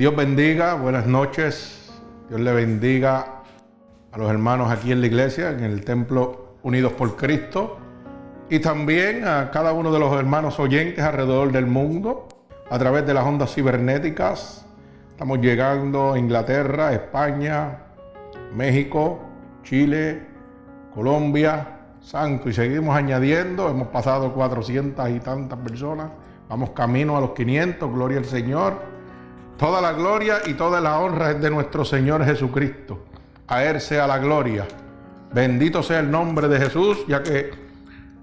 Dios bendiga, buenas noches. Dios le bendiga a los hermanos aquí en la iglesia, en el templo Unidos por Cristo, y también a cada uno de los hermanos oyentes alrededor del mundo a través de las ondas cibernéticas. Estamos llegando a Inglaterra, España, México, Chile, Colombia, Santo, y seguimos añadiendo. Hemos pasado 400 y tantas personas. Vamos camino a los 500, gloria al Señor. Toda la gloria y toda la honra es de nuestro Señor Jesucristo. A Él sea la gloria. Bendito sea el nombre de Jesús, ya que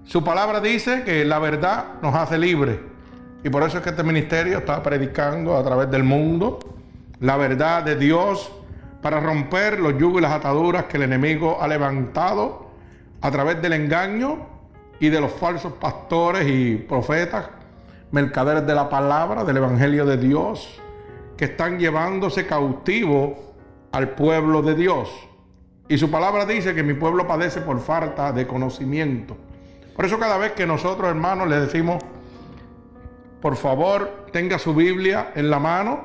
su palabra dice que la verdad nos hace libres. Y por eso es que este ministerio está predicando a través del mundo la verdad de Dios para romper los yugos y las ataduras que el enemigo ha levantado a través del engaño y de los falsos pastores y profetas, mercaderes de la palabra, del Evangelio de Dios que están llevándose cautivo al pueblo de Dios. Y su palabra dice que mi pueblo padece por falta de conocimiento. Por eso cada vez que nosotros hermanos le decimos, por favor, tenga su Biblia en la mano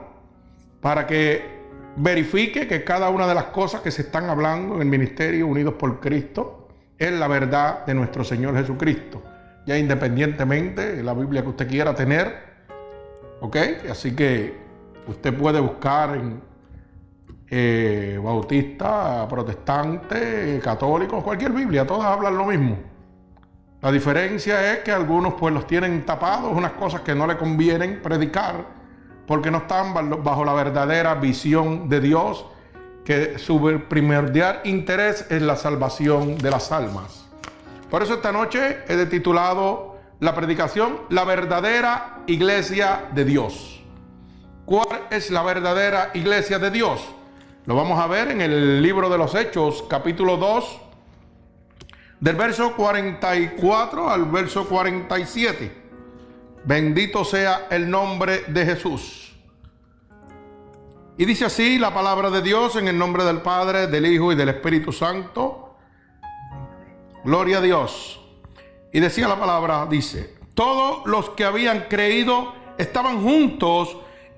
para que verifique que cada una de las cosas que se están hablando en el ministerio Unidos por Cristo es la verdad de nuestro Señor Jesucristo. Ya independientemente de la Biblia que usted quiera tener, ¿ok? Así que Usted puede buscar en eh, bautista, protestante, católico, cualquier Biblia, todas hablan lo mismo. La diferencia es que algunos pues los tienen tapados, unas cosas que no le convienen predicar, porque no están bajo la verdadera visión de Dios, que su primordial interés es la salvación de las almas. Por eso esta noche he titulado la predicación La verdadera iglesia de Dios. ¿Cuál es la verdadera iglesia de Dios? Lo vamos a ver en el libro de los Hechos, capítulo 2, del verso 44 al verso 47. Bendito sea el nombre de Jesús. Y dice así la palabra de Dios en el nombre del Padre, del Hijo y del Espíritu Santo. Gloria a Dios. Y decía la palabra, dice, todos los que habían creído estaban juntos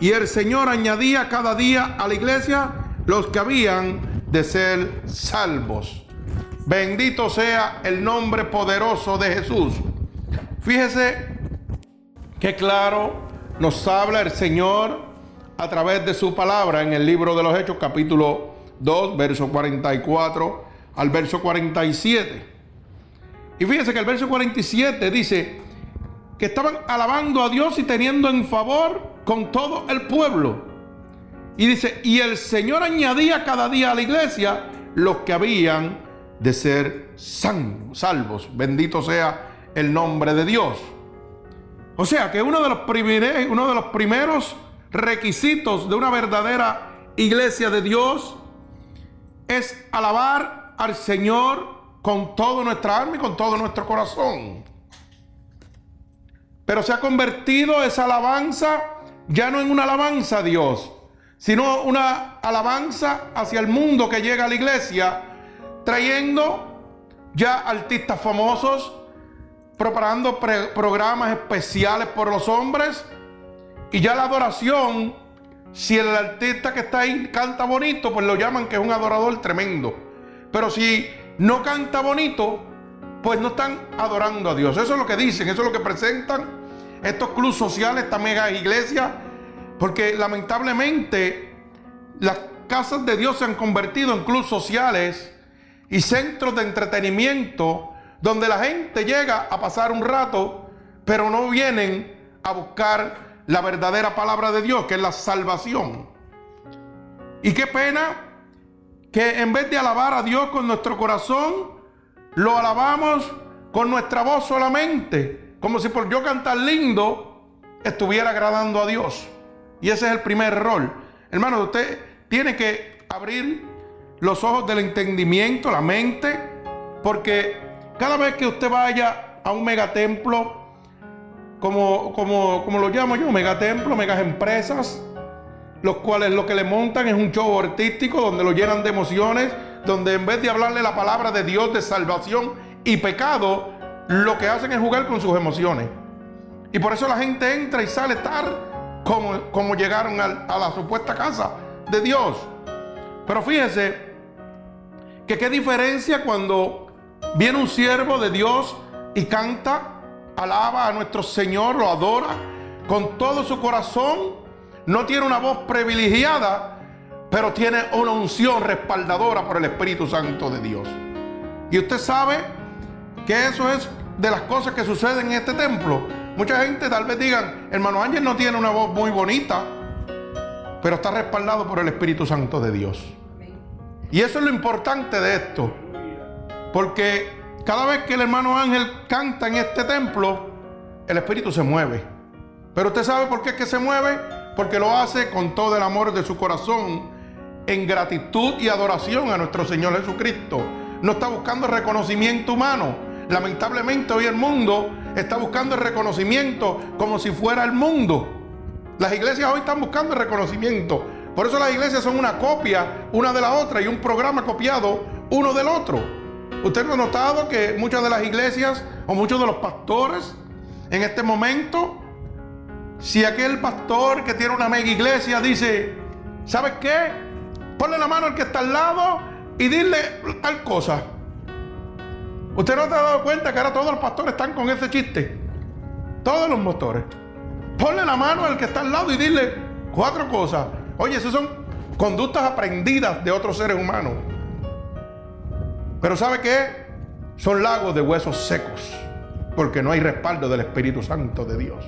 Y el Señor añadía cada día a la iglesia los que habían de ser salvos. Bendito sea el nombre poderoso de Jesús. Fíjese que claro nos habla el Señor a través de su palabra en el libro de los Hechos capítulo 2, verso 44 al verso 47. Y fíjese que el verso 47 dice que estaban alabando a Dios y teniendo en favor con todo el pueblo. Y dice, y el Señor añadía cada día a la iglesia los que habían de ser salvos. Bendito sea el nombre de Dios. O sea que uno de los, uno de los primeros requisitos de una verdadera iglesia de Dios es alabar al Señor con toda nuestra alma y con todo nuestro corazón. Pero se ha convertido esa alabanza ya no en una alabanza a Dios, sino una alabanza hacia el mundo que llega a la iglesia, trayendo ya artistas famosos, preparando programas especiales por los hombres, y ya la adoración, si el artista que está ahí canta bonito, pues lo llaman que es un adorador tremendo. Pero si no canta bonito, pues no están adorando a Dios. Eso es lo que dicen, eso es lo que presentan estos clubes sociales, esta mega iglesia, porque lamentablemente las casas de Dios se han convertido en clubes sociales y centros de entretenimiento donde la gente llega a pasar un rato, pero no vienen a buscar la verdadera palabra de Dios, que es la salvación. Y qué pena que en vez de alabar a Dios con nuestro corazón, lo alabamos con nuestra voz solamente como si por yo cantar lindo estuviera agradando a Dios. Y ese es el primer error. Hermano, usted tiene que abrir los ojos del entendimiento, la mente, porque cada vez que usted vaya a un megatemplo, como, como, como lo llamo yo, megatemplo, megas empresas, los cuales lo que le montan es un show artístico donde lo llenan de emociones, donde en vez de hablarle la palabra de Dios de salvación y pecado, lo que hacen es jugar con sus emociones. Y por eso la gente entra y sale tal como, como llegaron a, a la supuesta casa de Dios. Pero fíjese que qué diferencia cuando viene un siervo de Dios y canta, alaba a nuestro Señor, lo adora con todo su corazón, no tiene una voz privilegiada, pero tiene una unción respaldadora por el Espíritu Santo de Dios. Y usted sabe que eso es de las cosas que suceden en este templo. Mucha gente tal vez digan, hermano Ángel no tiene una voz muy bonita, pero está respaldado por el Espíritu Santo de Dios. Y eso es lo importante de esto. Porque cada vez que el hermano Ángel canta en este templo, el Espíritu se mueve. Pero usted sabe por qué es que se mueve, porque lo hace con todo el amor de su corazón, en gratitud y adoración a nuestro Señor Jesucristo. No está buscando reconocimiento humano. Lamentablemente hoy el mundo está buscando el reconocimiento como si fuera el mundo. Las iglesias hoy están buscando el reconocimiento. Por eso las iglesias son una copia una de la otra y un programa copiado uno del otro. Usted ha notado que muchas de las iglesias o muchos de los pastores en este momento, si aquel pastor que tiene una mega iglesia dice, ¿sabes qué? Ponle la mano al que está al lado y dile tal cosa. ¿Usted no se ha dado cuenta que ahora todos los pastores están con ese chiste? Todos los motores. Ponle la mano al que está al lado y dile cuatro cosas. Oye, esas son conductas aprendidas de otros seres humanos. Pero ¿sabe qué? Son lagos de huesos secos, porque no hay respaldo del Espíritu Santo de Dios.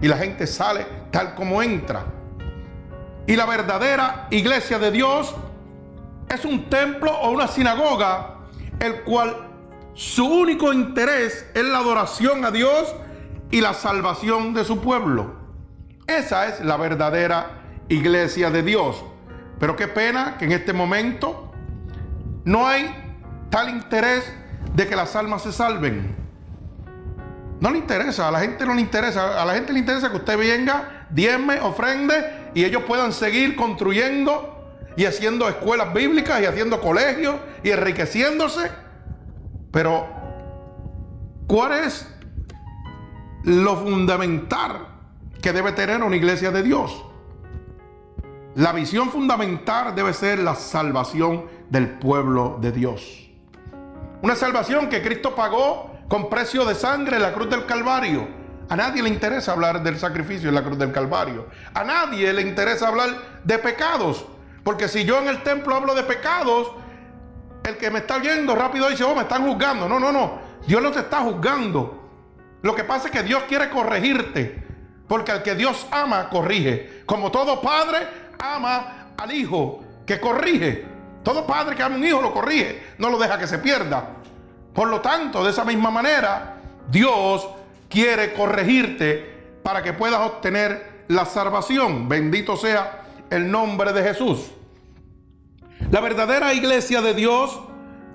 Y la gente sale tal como entra. Y la verdadera iglesia de Dios es un templo o una sinagoga, el cual su único interés es la adoración a Dios y la salvación de su pueblo. Esa es la verdadera iglesia de Dios. Pero qué pena que en este momento no hay tal interés de que las almas se salven. No le interesa, a la gente no le interesa, a la gente le interesa que usted venga, diezme, ofrende y ellos puedan seguir construyendo y haciendo escuelas bíblicas y haciendo colegios y enriqueciéndose. Pero, ¿cuál es lo fundamental que debe tener una iglesia de Dios? La visión fundamental debe ser la salvación del pueblo de Dios. Una salvación que Cristo pagó con precio de sangre en la cruz del Calvario. A nadie le interesa hablar del sacrificio en la cruz del Calvario. A nadie le interesa hablar de pecados. Porque si yo en el templo hablo de pecados, el que me está oyendo rápido dice, oh, me están juzgando. No, no, no. Dios no te está juzgando. Lo que pasa es que Dios quiere corregirte. Porque al que Dios ama, corrige. Como todo padre, ama al hijo que corrige. Todo padre que ama a un hijo lo corrige, no lo deja que se pierda. Por lo tanto, de esa misma manera, Dios quiere corregirte para que puedas obtener la salvación. Bendito sea el nombre de Jesús. La verdadera iglesia de Dios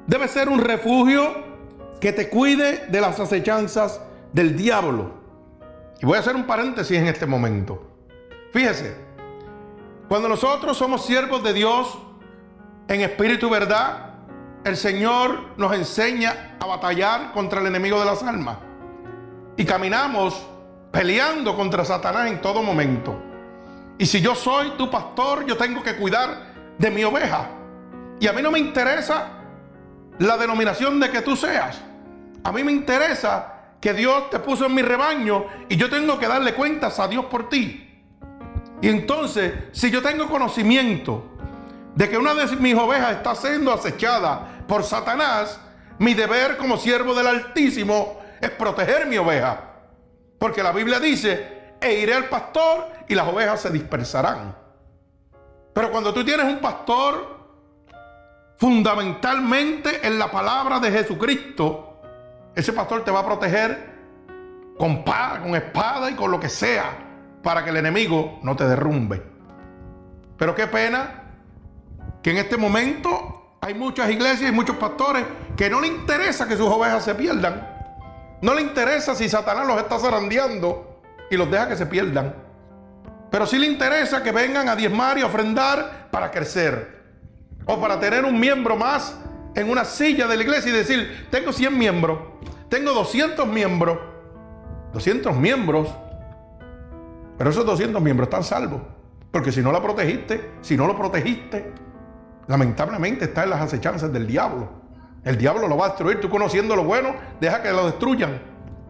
debe ser un refugio que te cuide de las acechanzas del diablo. Y voy a hacer un paréntesis en este momento. Fíjese, cuando nosotros somos siervos de Dios en espíritu y verdad, el Señor nos enseña a batallar contra el enemigo de las almas. Y caminamos peleando contra Satanás en todo momento. Y si yo soy tu pastor, yo tengo que cuidar de mi oveja. Y a mí no me interesa la denominación de que tú seas. A mí me interesa que Dios te puso en mi rebaño y yo tengo que darle cuentas a Dios por ti. Y entonces, si yo tengo conocimiento de que una de mis ovejas está siendo acechada por Satanás, mi deber como siervo del Altísimo es proteger mi oveja. Porque la Biblia dice, e iré al pastor y las ovejas se dispersarán. Pero cuando tú tienes un pastor fundamentalmente en la palabra de Jesucristo, ese pastor te va a proteger con, con espada y con lo que sea para que el enemigo no te derrumbe. Pero qué pena que en este momento hay muchas iglesias y muchos pastores que no le interesa que sus ovejas se pierdan. No le interesa si Satanás los está zarandeando y los deja que se pierdan. Pero sí le interesa que vengan a diezmar y ofrendar para crecer. O para tener un miembro más en una silla de la iglesia y decir, tengo 100 miembros, tengo 200 miembros, 200 miembros, pero esos 200 miembros están salvos. Porque si no la protegiste, si no lo protegiste, lamentablemente está en las acechanzas del diablo. El diablo lo va a destruir. Tú conociendo lo bueno, deja que lo destruyan.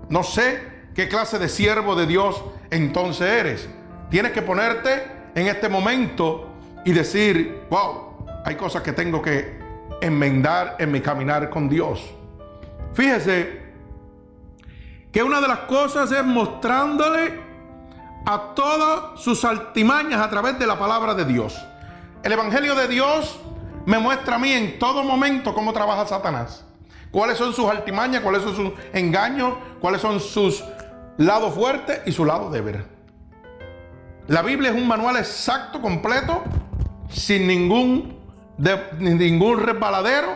No sé qué clase de siervo de Dios entonces eres. Tienes que ponerte en este momento y decir, wow, hay cosas que tengo que enmendar en mi caminar con Dios. Fíjese que una de las cosas es mostrándole a todas sus altimañas a través de la palabra de Dios. El Evangelio de Dios me muestra a mí en todo momento cómo trabaja Satanás. Cuáles son sus altimañas, cuáles son sus engaños, cuáles son sus lados fuertes y su lado débil. La Biblia es un manual exacto, completo, sin ningún, de, ningún resbaladero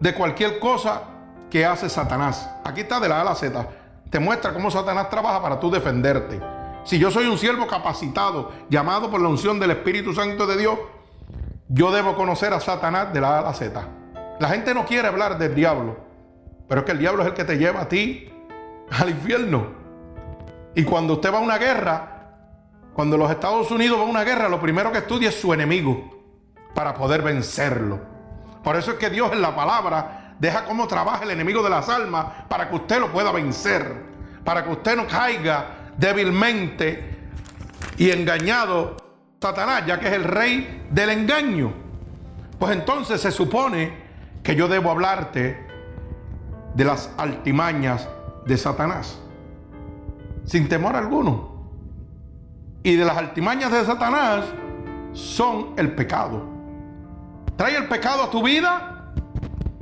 de cualquier cosa que hace Satanás. Aquí está de la A a la Z. Te muestra cómo Satanás trabaja para tú defenderte. Si yo soy un siervo capacitado, llamado por la unción del Espíritu Santo de Dios, yo debo conocer a Satanás de la A a la Z. La gente no quiere hablar del diablo, pero es que el diablo es el que te lleva a ti al infierno. Y cuando usted va a una guerra, cuando los Estados Unidos van a una guerra, lo primero que estudia es su enemigo para poder vencerlo. Por eso es que Dios en la palabra deja cómo trabaja el enemigo de las almas para que usted lo pueda vencer, para que usted no caiga débilmente y engañado Satanás, ya que es el rey del engaño. Pues entonces se supone que yo debo hablarte de las altimañas de Satanás, sin temor alguno. Y de las altimañas de Satanás son el pecado. Trae el pecado a tu vida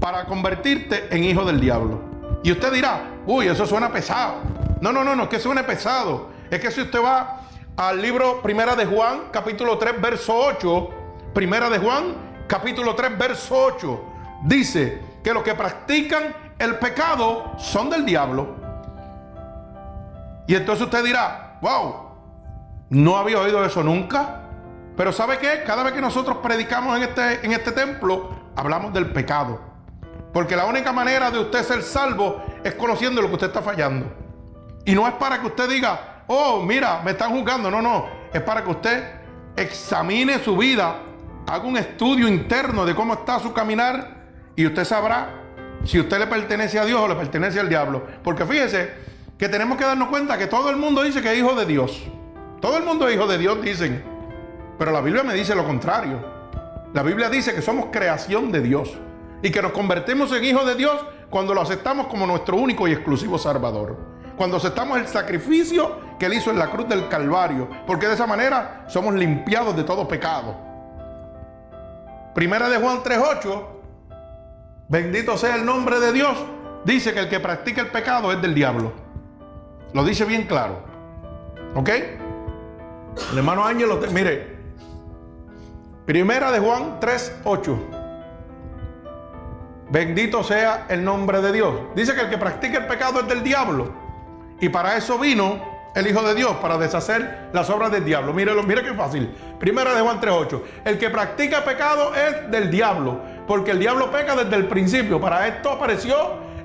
para convertirte en hijo del diablo. Y usted dirá, uy, eso suena pesado. No, no, no, no, es que suene pesado. Es que si usted va al libro Primera de Juan, capítulo 3, verso 8, Primera de Juan, capítulo 3, verso 8, dice que los que practican el pecado son del diablo. Y entonces usted dirá, wow, no había oído eso nunca. Pero ¿sabe qué? Cada vez que nosotros predicamos en este, en este templo, hablamos del pecado. Porque la única manera de usted ser salvo es conociendo lo que usted está fallando. Y no es para que usted diga, oh, mira, me están juzgando. No, no. Es para que usted examine su vida, haga un estudio interno de cómo está su caminar y usted sabrá si usted le pertenece a Dios o le pertenece al diablo. Porque fíjese que tenemos que darnos cuenta que todo el mundo dice que es hijo de Dios. Todo el mundo es hijo de Dios, dicen. Pero la Biblia me dice lo contrario. La Biblia dice que somos creación de Dios y que nos convertimos en hijos de Dios cuando lo aceptamos como nuestro único y exclusivo Salvador cuando aceptamos el sacrificio que Él hizo en la cruz del Calvario, porque de esa manera somos limpiados de todo pecado. Primera de Juan 3.8, bendito sea el nombre de Dios, dice que el que practica el pecado es del diablo. Lo dice bien claro. ¿Ok? El hermano Ángel, mire, Primera de Juan 3.8. Bendito sea el nombre de Dios. Dice que el que practica el pecado es del diablo. Y para eso vino el Hijo de Dios, para deshacer las obras del diablo. Mírelo, mire qué fácil. Primera de Juan 3.8. El que practica pecado es del diablo, porque el diablo peca desde el principio. Para esto apareció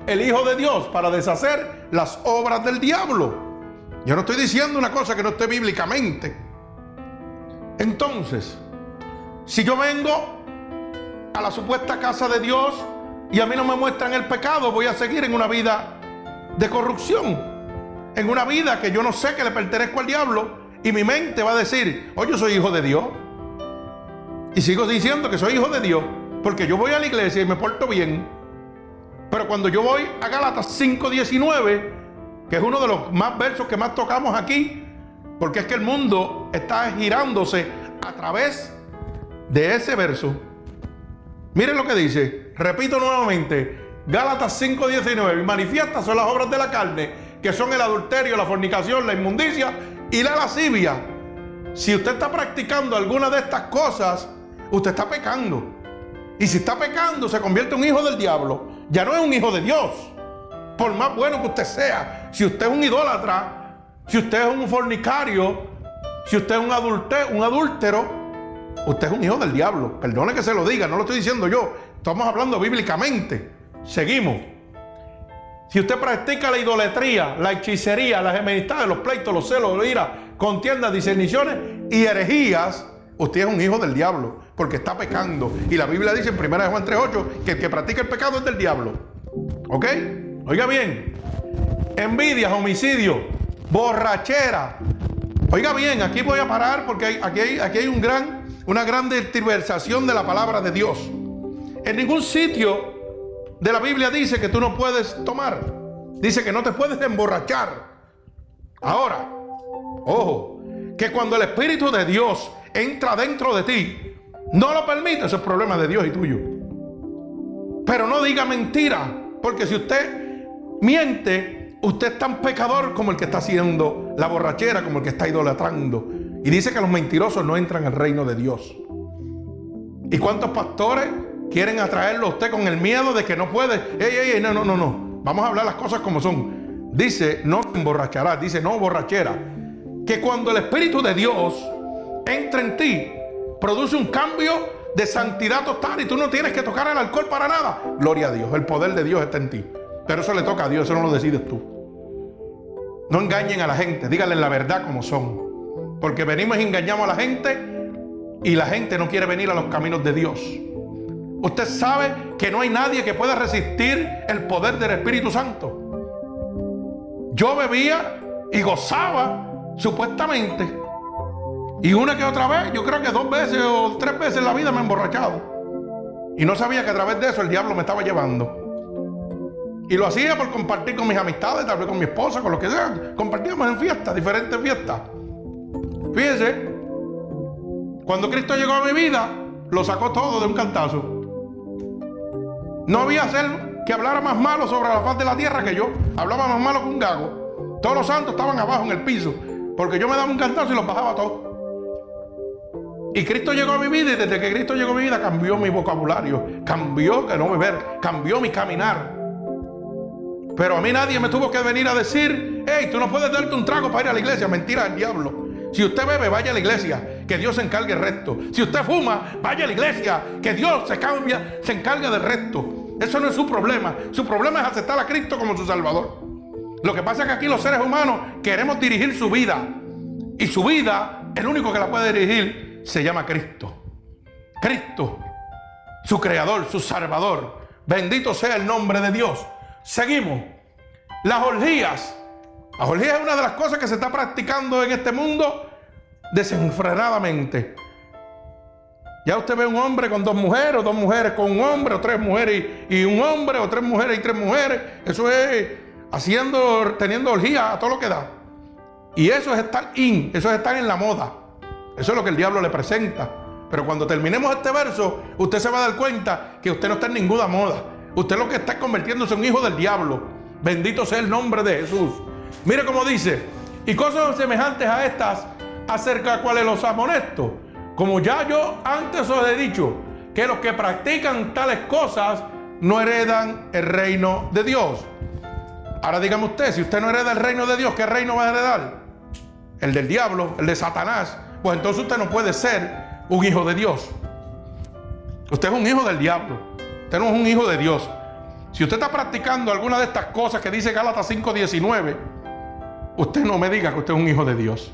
el Hijo de Dios, para deshacer las obras del diablo. Yo no estoy diciendo una cosa que no esté bíblicamente. Entonces, si yo vengo a la supuesta casa de Dios y a mí no me muestran el pecado, voy a seguir en una vida de corrupción en una vida que yo no sé que le pertenezco al diablo y mi mente va a decir, oh, yo soy hijo de Dios. Y sigo diciendo que soy hijo de Dios porque yo voy a la iglesia y me porto bien. Pero cuando yo voy a Galatas 5:19, que es uno de los más versos que más tocamos aquí, porque es que el mundo está girándose a través de ese verso. Miren lo que dice, repito nuevamente, Gálatas 5:19, manifiestas son las obras de la carne que son el adulterio, la fornicación, la inmundicia y la lascivia. Si usted está practicando alguna de estas cosas, usted está pecando. Y si está pecando, se convierte en un hijo del diablo. Ya no es un hijo de Dios. Por más bueno que usted sea, si usted es un idólatra, si usted es un fornicario, si usted es un, un adúltero, usted es un hijo del diablo. Perdone que se lo diga, no lo estoy diciendo yo. Estamos hablando bíblicamente. Seguimos. Si usted practica la idolatría, la hechicería, las enemistades, los pleitos, los celos, la ira, contiendas, discerniciones y herejías, usted es un hijo del diablo, porque está pecando. Y la Biblia dice en 1 Juan 3.8 que el que practica el pecado es del diablo. ¿Ok? Oiga bien. Envidias, homicidio, borrachera. Oiga bien, aquí voy a parar porque aquí hay, aquí hay un gran, una gran tergiversación de la palabra de Dios. En ningún sitio de la Biblia dice que tú no puedes tomar. Dice que no te puedes emborrachar. Ahora, ojo, que cuando el Espíritu de Dios entra dentro de ti, no lo permite, ese es problema de Dios y tuyo. Pero no diga mentira, porque si usted miente, usted es tan pecador como el que está haciendo la borrachera, como el que está idolatrando. Y dice que los mentirosos no entran al reino de Dios. ¿Y cuántos pastores Quieren atraerlo a usted con el miedo de que no puede. Ey, ey, ey, no, no, no, no. Vamos a hablar las cosas como son. Dice, no emborrachará. Dice, no borrachera. Que cuando el Espíritu de Dios entra en ti, produce un cambio de santidad total y tú no tienes que tocar el alcohol para nada. Gloria a Dios. El poder de Dios está en ti. Pero eso le toca a Dios, eso no lo decides tú. No engañen a la gente, díganle la verdad como son. Porque venimos y engañamos a la gente y la gente no quiere venir a los caminos de Dios. Usted sabe que no hay nadie que pueda resistir el poder del Espíritu Santo. Yo bebía y gozaba, supuestamente. Y una que otra vez, yo creo que dos veces o tres veces en la vida me he emborrachado. Y no sabía que a través de eso el diablo me estaba llevando. Y lo hacía por compartir con mis amistades, tal vez con mi esposa, con lo que sea. Compartíamos en fiestas, diferentes fiestas. Fíjese, cuando Cristo llegó a mi vida, lo sacó todo de un cantazo. No había ser que hablara más malo sobre la faz de la tierra que yo. Hablaba más malo que un gago. Todos los santos estaban abajo en el piso. Porque yo me daba un cantazo y los bajaba todos. Y Cristo llegó a mi vida y desde que Cristo llegó a mi vida cambió mi vocabulario. Cambió que no beber. Cambió mi caminar. Pero a mí nadie me tuvo que venir a decir, hey, tú no puedes darte un trago para ir a la iglesia. Mentira del diablo. Si usted bebe, vaya a la iglesia, que Dios se encargue del resto. Si usted fuma, vaya a la iglesia, que Dios se cambia, se encarga del resto. Eso no es su problema. Su problema es aceptar a Cristo como su Salvador. Lo que pasa es que aquí los seres humanos queremos dirigir su vida. Y su vida, el único que la puede dirigir, se llama Cristo. Cristo, su Creador, su Salvador. Bendito sea el nombre de Dios. Seguimos. Las orgías la orgía es una de las cosas que se está practicando en este mundo desenfrenadamente. Ya usted ve un hombre con dos mujeres, o dos mujeres con un hombre, o tres mujeres y, un hombre, o tres mujeres y tres mujeres. Eso es haciendo, teniendo orgía a todo lo que da. Y eso es estar in, eso es estar en la moda. Eso es lo que el diablo le presenta. Pero cuando terminemos este verso, usted se va a dar cuenta que usted no está en ninguna moda. Usted lo que está convirtiéndose en un hijo del diablo. Bendito sea el nombre de Jesús. Mire cómo dice, y cosas semejantes a estas acerca de cuáles los amonesto. Como ya yo antes os he dicho, que los que practican tales cosas no heredan el reino de Dios. Ahora dígame usted, si usted no hereda el reino de Dios, ¿qué reino va a heredar? El del diablo, el de Satanás. Pues entonces usted no puede ser un hijo de Dios. Usted es un hijo del diablo. Usted no es un hijo de Dios. Si usted está practicando alguna de estas cosas que dice Gálatas 5:19, Usted no me diga que usted es un hijo de Dios.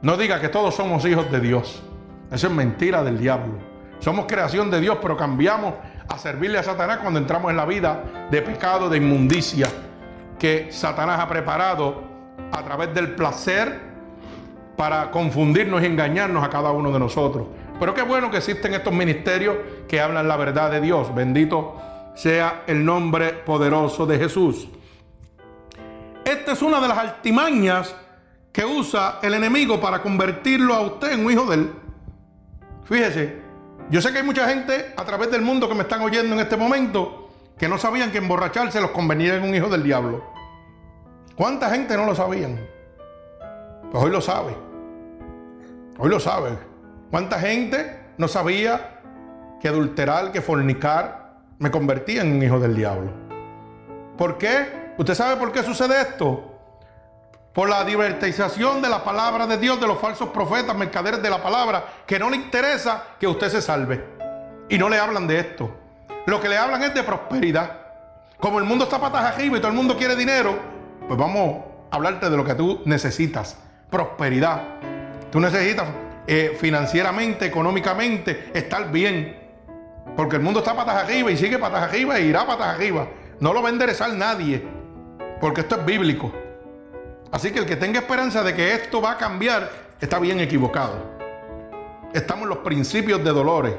No diga que todos somos hijos de Dios. Eso es mentira del diablo. Somos creación de Dios, pero cambiamos a servirle a Satanás cuando entramos en la vida de pecado, de inmundicia que Satanás ha preparado a través del placer para confundirnos y engañarnos a cada uno de nosotros. Pero qué bueno que existen estos ministerios que hablan la verdad de Dios. Bendito sea el nombre poderoso de Jesús. Esta es una de las altimañas que usa el enemigo para convertirlo a usted en un hijo de él. Fíjese, yo sé que hay mucha gente a través del mundo que me están oyendo en este momento que no sabían que emborracharse los convenía en un hijo del diablo. ¿Cuánta gente no lo sabían? Pues hoy lo sabe. Hoy lo sabe. ¿Cuánta gente no sabía que adulterar, que fornicar, me convertía en un hijo del diablo? ¿Por qué? ¿Usted sabe por qué sucede esto? Por la divertización de la palabra de Dios, de los falsos profetas, mercaderes de la palabra, que no le interesa que usted se salve. Y no le hablan de esto. Lo que le hablan es de prosperidad. Como el mundo está patas arriba y todo el mundo quiere dinero, pues vamos a hablarte de lo que tú necesitas. Prosperidad. Tú necesitas eh, financieramente, económicamente, estar bien. Porque el mundo está patas arriba y sigue patas arriba e irá patas arriba. No lo va a enderezar nadie. Porque esto es bíblico. Así que el que tenga esperanza de que esto va a cambiar está bien equivocado. Estamos en los principios de dolores.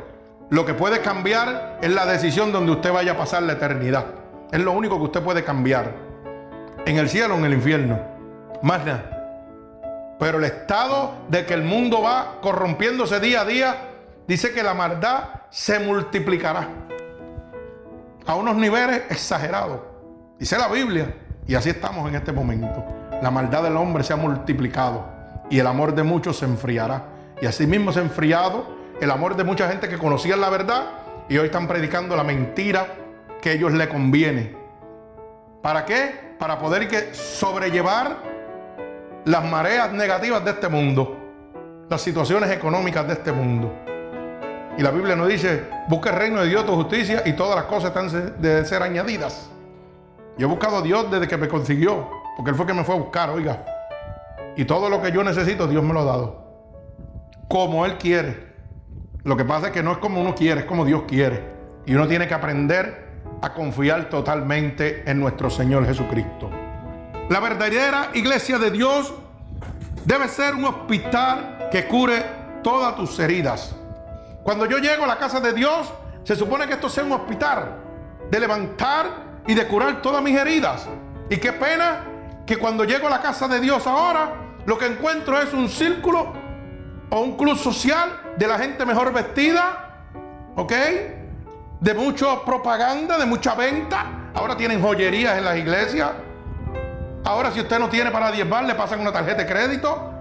Lo que puede cambiar es la decisión donde usted vaya a pasar la eternidad. Es lo único que usted puede cambiar. En el cielo o en el infierno. Más nada. Pero el estado de que el mundo va corrompiéndose día a día, dice que la maldad se multiplicará. A unos niveles exagerados. Dice la Biblia. Y así estamos en este momento la maldad del hombre se ha multiplicado y el amor de muchos se enfriará. Y así mismo se ha enfriado el amor de mucha gente que conocía la verdad y hoy están predicando la mentira que a ellos le conviene. ¿Para qué? Para poder que sobrellevar las mareas negativas de este mundo, las situaciones económicas de este mundo. Y la Biblia nos dice, busca el reino de Dios, tu justicia y todas las cosas están de ser añadidas. Yo he buscado a Dios desde que me consiguió. Porque Él fue que me fue a buscar, oiga. Y todo lo que yo necesito, Dios me lo ha dado. Como Él quiere. Lo que pasa es que no es como uno quiere, es como Dios quiere. Y uno tiene que aprender a confiar totalmente en nuestro Señor Jesucristo. La verdadera iglesia de Dios debe ser un hospital que cure todas tus heridas. Cuando yo llego a la casa de Dios, se supone que esto sea un hospital de levantar y de curar todas mis heridas. Y qué pena que cuando llego a la casa de Dios ahora, lo que encuentro es un círculo o un club social de la gente mejor vestida, ¿ok? De mucha propaganda, de mucha venta. Ahora tienen joyerías en las iglesias. Ahora si usted no tiene para diezmar, le pasan una tarjeta de crédito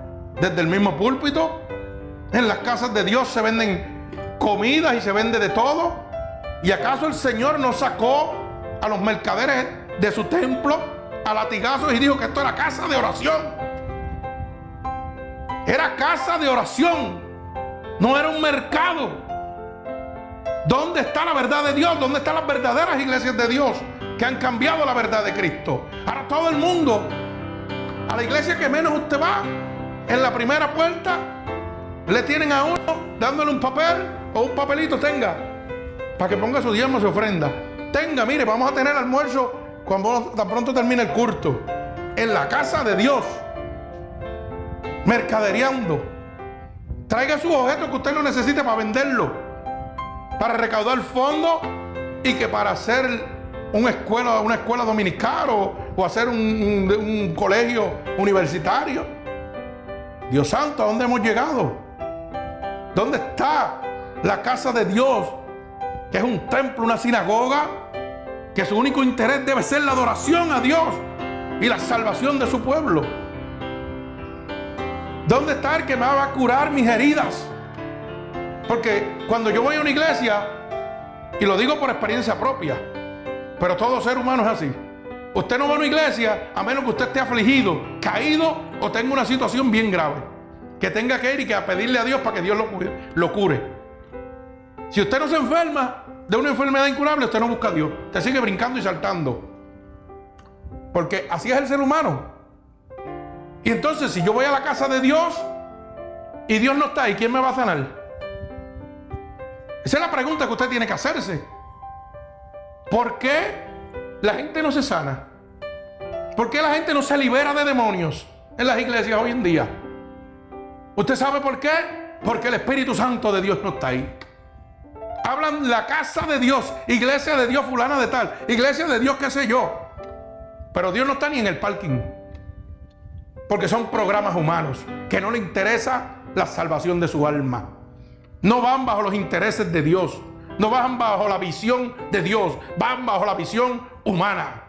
desde el mismo púlpito. En las casas de Dios se venden comidas y se vende de todo. ¿Y acaso el Señor no sacó a los mercaderes de su templo? a latigazos y dijo que esto era casa de oración. Era casa de oración. No era un mercado. ¿Dónde está la verdad de Dios? ¿Dónde están las verdaderas iglesias de Dios que han cambiado la verdad de Cristo? Ahora todo el mundo, a la iglesia que menos usted va, en la primera puerta, le tienen a uno dándole un papel o un papelito, tenga, para que ponga su diezmo, su ofrenda. Tenga, mire, vamos a tener almuerzo cuando tan pronto termine el culto, en la casa de Dios, mercadereando. Traiga sus objetos que usted no necesite para venderlo, para recaudar fondos y que para hacer una escuela, una dominical o, hacer un, un colegio universitario. Dios santo, ¿a dónde hemos llegado? ¿Dónde está la casa de Dios? Que es un templo, una sinagoga, que su único interés debe ser la adoración a Dios y la salvación de su pueblo. ¿Dónde está el que me va a curar mis heridas? Porque cuando yo voy a una iglesia, y lo digo por experiencia propia, pero todo ser humano es así. Usted no va a una iglesia a menos que usted esté afligido, caído o tenga una situación bien grave. Que tenga que ir y que a pedirle a Dios para que Dios lo, lo cure. Si usted no se enferma, de una enfermedad incurable, usted no busca a Dios. Usted sigue brincando y saltando. Porque así es el ser humano. Y entonces, si yo voy a la casa de Dios y Dios no está ahí, ¿quién me va a sanar? Esa es la pregunta que usted tiene que hacerse. ¿Por qué la gente no se sana? ¿Por qué la gente no se libera de demonios en las iglesias hoy en día? ¿Usted sabe por qué? Porque el Espíritu Santo de Dios no está ahí. Hablan la casa de Dios, iglesia de Dios fulana de tal, iglesia de Dios qué sé yo. Pero Dios no está ni en el parking. Porque son programas humanos que no le interesa la salvación de su alma. No van bajo los intereses de Dios. No van bajo la visión de Dios. Van bajo la visión humana.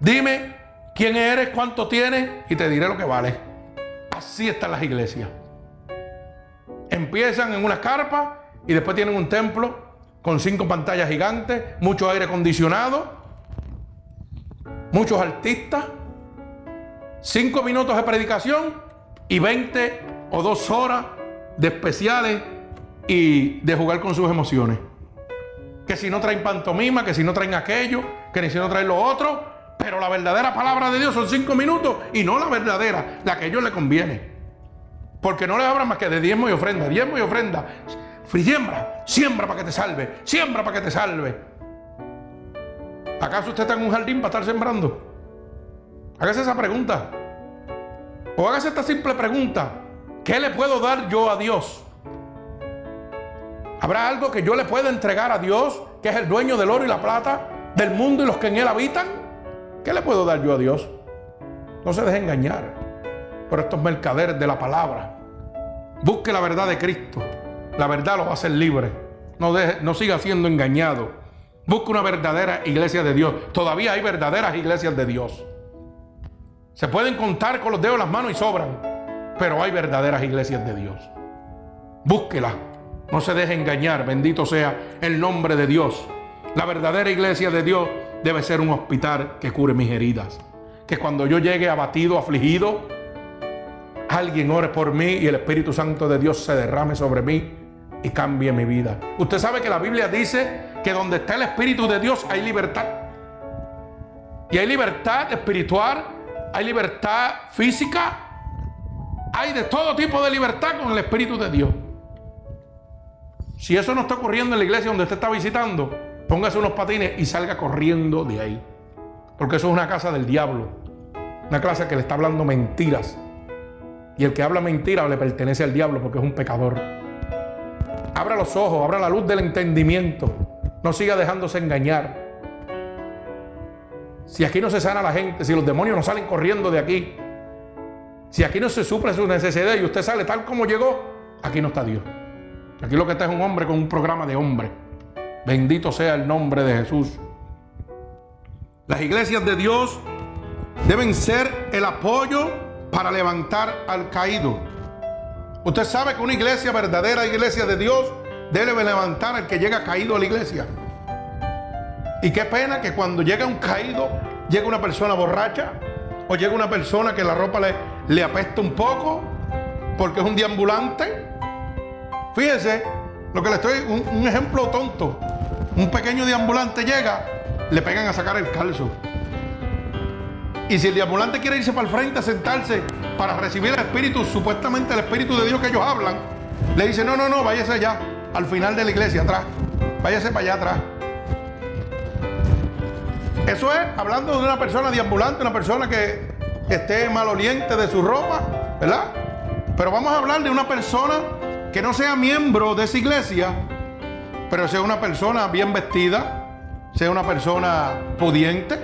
Dime quién eres, cuánto tienes y te diré lo que vale. Así están las iglesias. empiezan en una carpa y después tienen un templo con cinco pantallas gigantes, mucho aire acondicionado, muchos artistas, cinco minutos de predicación y 20 o dos horas de especiales y de jugar con sus emociones. Que si no traen pantomima, que si no traen aquello, que si no traen lo otro, pero la verdadera palabra de Dios son cinco minutos y no la verdadera, la que a ellos les conviene. Porque no les hablan más que de diezmo y ofrenda, diezmo y ofrenda. Siembra, siembra para que te salve, siembra para que te salve. ¿Acaso usted está en un jardín para estar sembrando? Hágase esa pregunta. O hágase esta simple pregunta. ¿Qué le puedo dar yo a Dios? ¿Habrá algo que yo le pueda entregar a Dios, que es el dueño del oro y la plata, del mundo y los que en él habitan? ¿Qué le puedo dar yo a Dios? No se deje engañar por estos mercaderes de la palabra. Busque la verdad de Cristo. La verdad lo va a hacer libre. No, no siga siendo engañado. Busque una verdadera iglesia de Dios. Todavía hay verdaderas iglesias de Dios. Se pueden contar con los dedos de las manos y sobran. Pero hay verdaderas iglesias de Dios. Búsquela. No se deje engañar. Bendito sea el nombre de Dios. La verdadera iglesia de Dios debe ser un hospital que cure mis heridas. Que cuando yo llegue abatido, afligido, alguien ore por mí y el Espíritu Santo de Dios se derrame sobre mí y cambie mi vida. Usted sabe que la Biblia dice que donde está el Espíritu de Dios hay libertad. Y hay libertad espiritual, hay libertad física, hay de todo tipo de libertad con el Espíritu de Dios. Si eso no está ocurriendo en la iglesia donde usted está visitando, póngase unos patines y salga corriendo de ahí. Porque eso es una casa del diablo. Una clase que le está hablando mentiras. Y el que habla mentira le pertenece al diablo porque es un pecador. Abra los ojos, abra la luz del entendimiento. No siga dejándose engañar. Si aquí no se sana la gente, si los demonios no salen corriendo de aquí, si aquí no se suple su necesidad y usted sale tal como llegó, aquí no está Dios. Aquí lo que está es un hombre con un programa de hombre. Bendito sea el nombre de Jesús. Las iglesias de Dios deben ser el apoyo para levantar al caído. Usted sabe que una iglesia verdadera, iglesia de Dios, debe levantar al que llega caído a la iglesia. Y qué pena que cuando llega un caído, llega una persona borracha o llega una persona que la ropa le, le apesta un poco porque es un deambulante. Fíjese lo que le estoy, un, un ejemplo tonto. Un pequeño deambulante llega, le pegan a sacar el calzo. Y si el deambulante quiere irse para el frente a sentarse para recibir el Espíritu, supuestamente el Espíritu de Dios que ellos hablan, le dice, no, no, no, váyase allá, al final de la iglesia, atrás. Váyase para allá atrás. Eso es hablando de una persona deambulante, una persona que esté maloliente de su ropa, ¿verdad? Pero vamos a hablar de una persona que no sea miembro de esa iglesia, pero sea una persona bien vestida, sea una persona pudiente,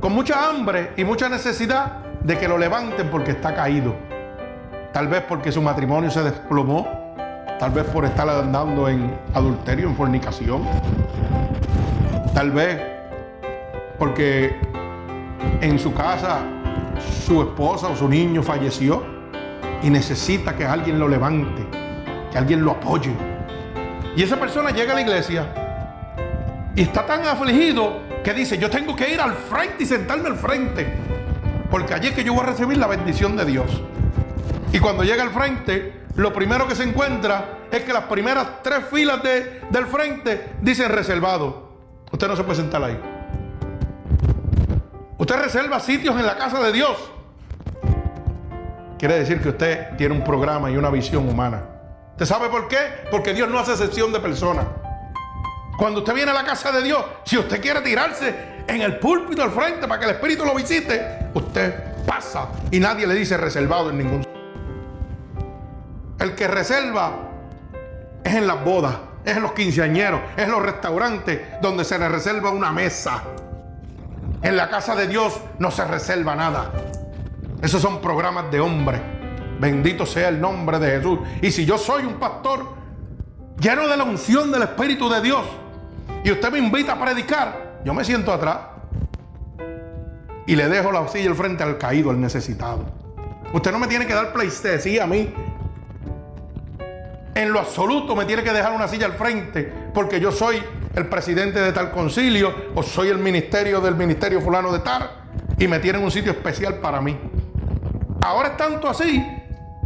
con mucha hambre y mucha necesidad de que lo levanten porque está caído. Tal vez porque su matrimonio se desplomó, tal vez por estar andando en adulterio, en fornicación, tal vez porque en su casa su esposa o su niño falleció y necesita que alguien lo levante, que alguien lo apoye. Y esa persona llega a la iglesia y está tan afligido que dice, yo tengo que ir al frente y sentarme al frente, porque allí es que yo voy a recibir la bendición de Dios. Y cuando llega al frente, lo primero que se encuentra es que las primeras tres filas del frente dicen reservado. Usted no se puede sentar ahí. Usted reserva sitios en la casa de Dios. Quiere decir que usted tiene un programa y una visión humana. ¿Usted sabe por qué? Porque Dios no hace excepción de personas. Cuando usted viene a la casa de Dios, si usted quiere tirarse en el púlpito al frente para que el Espíritu lo visite, usted pasa y nadie le dice reservado en ningún El que reserva es en las bodas, es en los quinceañeros, es en los restaurantes donde se le reserva una mesa. En la casa de Dios no se reserva nada. Esos son programas de hombre. Bendito sea el nombre de Jesús. Y si yo soy un pastor lleno de la unción del Espíritu de Dios, y usted me invita a predicar, yo me siento atrás y le dejo la silla al frente al caído, al necesitado. Usted no me tiene que dar pleistesía a mí en lo absoluto me tiene que dejar una silla al frente porque yo soy el presidente de tal concilio o soy el ministerio del ministerio fulano de tal y me tienen un sitio especial para mí. Ahora es tanto así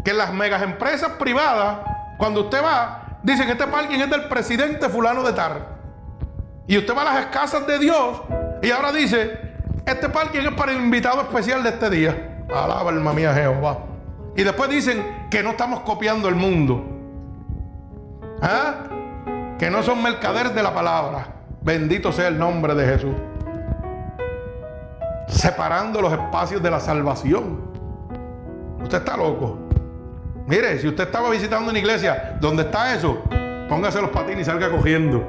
que las megas empresas privadas, cuando usted va, dicen que este parking es del presidente fulano de tal. Y usted va a las casas de Dios y ahora dice, este parking es para el invitado especial de este día. Alaba alma mía Jehová. Y después dicen que no estamos copiando el mundo. ¿Ah? Que no son mercaderes de la palabra. Bendito sea el nombre de Jesús. Separando los espacios de la salvación. Usted está loco. Mire, si usted estaba visitando una iglesia, ¿dónde está eso? Póngase los patines y salga cogiendo.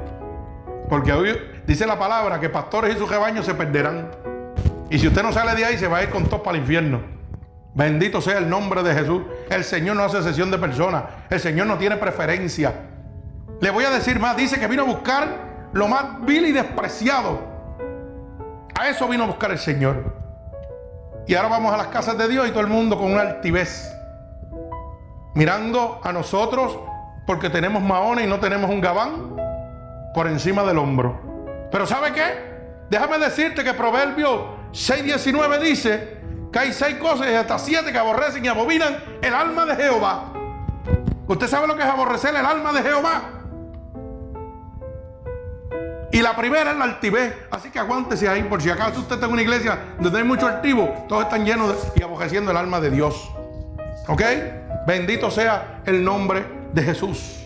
Porque hoy dice la palabra que pastores y sus rebaños se perderán. Y si usted no sale de ahí, se va a ir con todos para el infierno. Bendito sea el nombre de Jesús. El Señor no hace sesión de personas. El Señor no tiene preferencia. Le voy a decir más, dice que vino a buscar lo más vil y despreciado. A eso vino a buscar el Señor. Y ahora vamos a las casas de Dios y todo el mundo con una altivez. Mirando a nosotros porque tenemos maones y no tenemos un gabán por encima del hombro. Pero ¿sabe qué? Déjame decirte que Proverbio 6.19 dice que hay seis cosas y hasta siete que aborrecen y abominan el alma de Jehová. ¿Usted sabe lo que es aborrecer el alma de Jehová? Y la primera es la altivez. Así que aguántese ahí. Por si acaso usted está en una iglesia donde hay mucho altivo, todos están llenos y aborreciendo el alma de Dios. ¿Ok? Bendito sea el nombre de Jesús.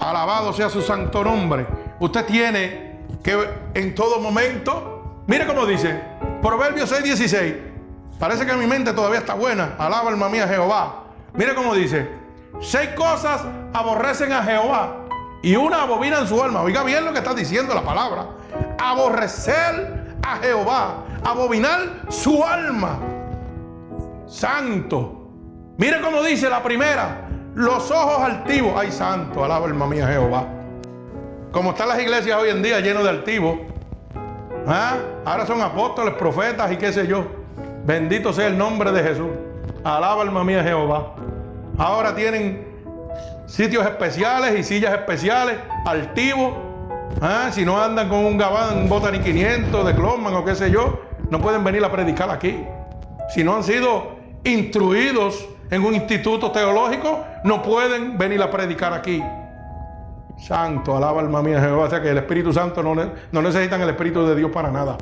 Alabado sea su santo nombre. Usted tiene que en todo momento, mire cómo dice, Proverbios 6:16. Parece que mi mente todavía está buena. Alaba alma mía Jehová. Mire cómo dice, seis cosas aborrecen a Jehová y una abomina en su alma. Oiga bien lo que está diciendo la palabra. Aborrecer a Jehová. Abominar su alma. Santo. Mire cómo dice la primera. Los ojos altivos. Ay, santo. Alaba alma mía Jehová. Como están las iglesias hoy en día llenas de altivos. ¿Ah? Ahora son apóstoles, profetas y qué sé yo. Bendito sea el nombre de Jesús. Alaba alma mía Jehová. Ahora tienen sitios especiales y sillas especiales, altivos. Ah, si no andan con un gabán, un Botany 500 de Clonman o qué sé yo, no pueden venir a predicar aquí. Si no han sido instruidos en un instituto teológico, no pueden venir a predicar aquí. Santo, alaba alma mía Jehová. O sea que el Espíritu Santo no, no necesitan el Espíritu de Dios para nada.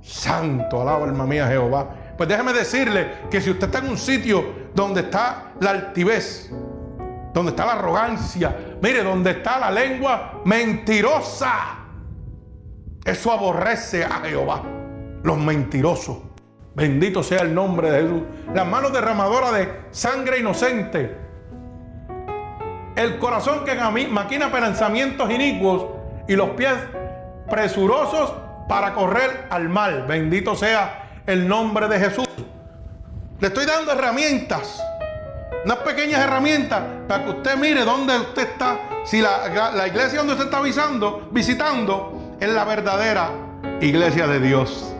Santo, alaba alma mía Jehová. Pues déjeme decirle que si usted está en un sitio donde está la altivez, donde está la arrogancia, mire, donde está la lengua mentirosa, eso aborrece a Jehová, los mentirosos. Bendito sea el nombre de Jesús. Las manos derramadoras de sangre inocente. El corazón que maquina pensamientos inicuos y los pies presurosos para correr al mal. Bendito sea el nombre de Jesús. Le estoy dando herramientas unas pequeñas herramientas para que usted mire dónde usted está. Si la, iglesia donde usted está visitando, visitando es la verdadera iglesia de Dios.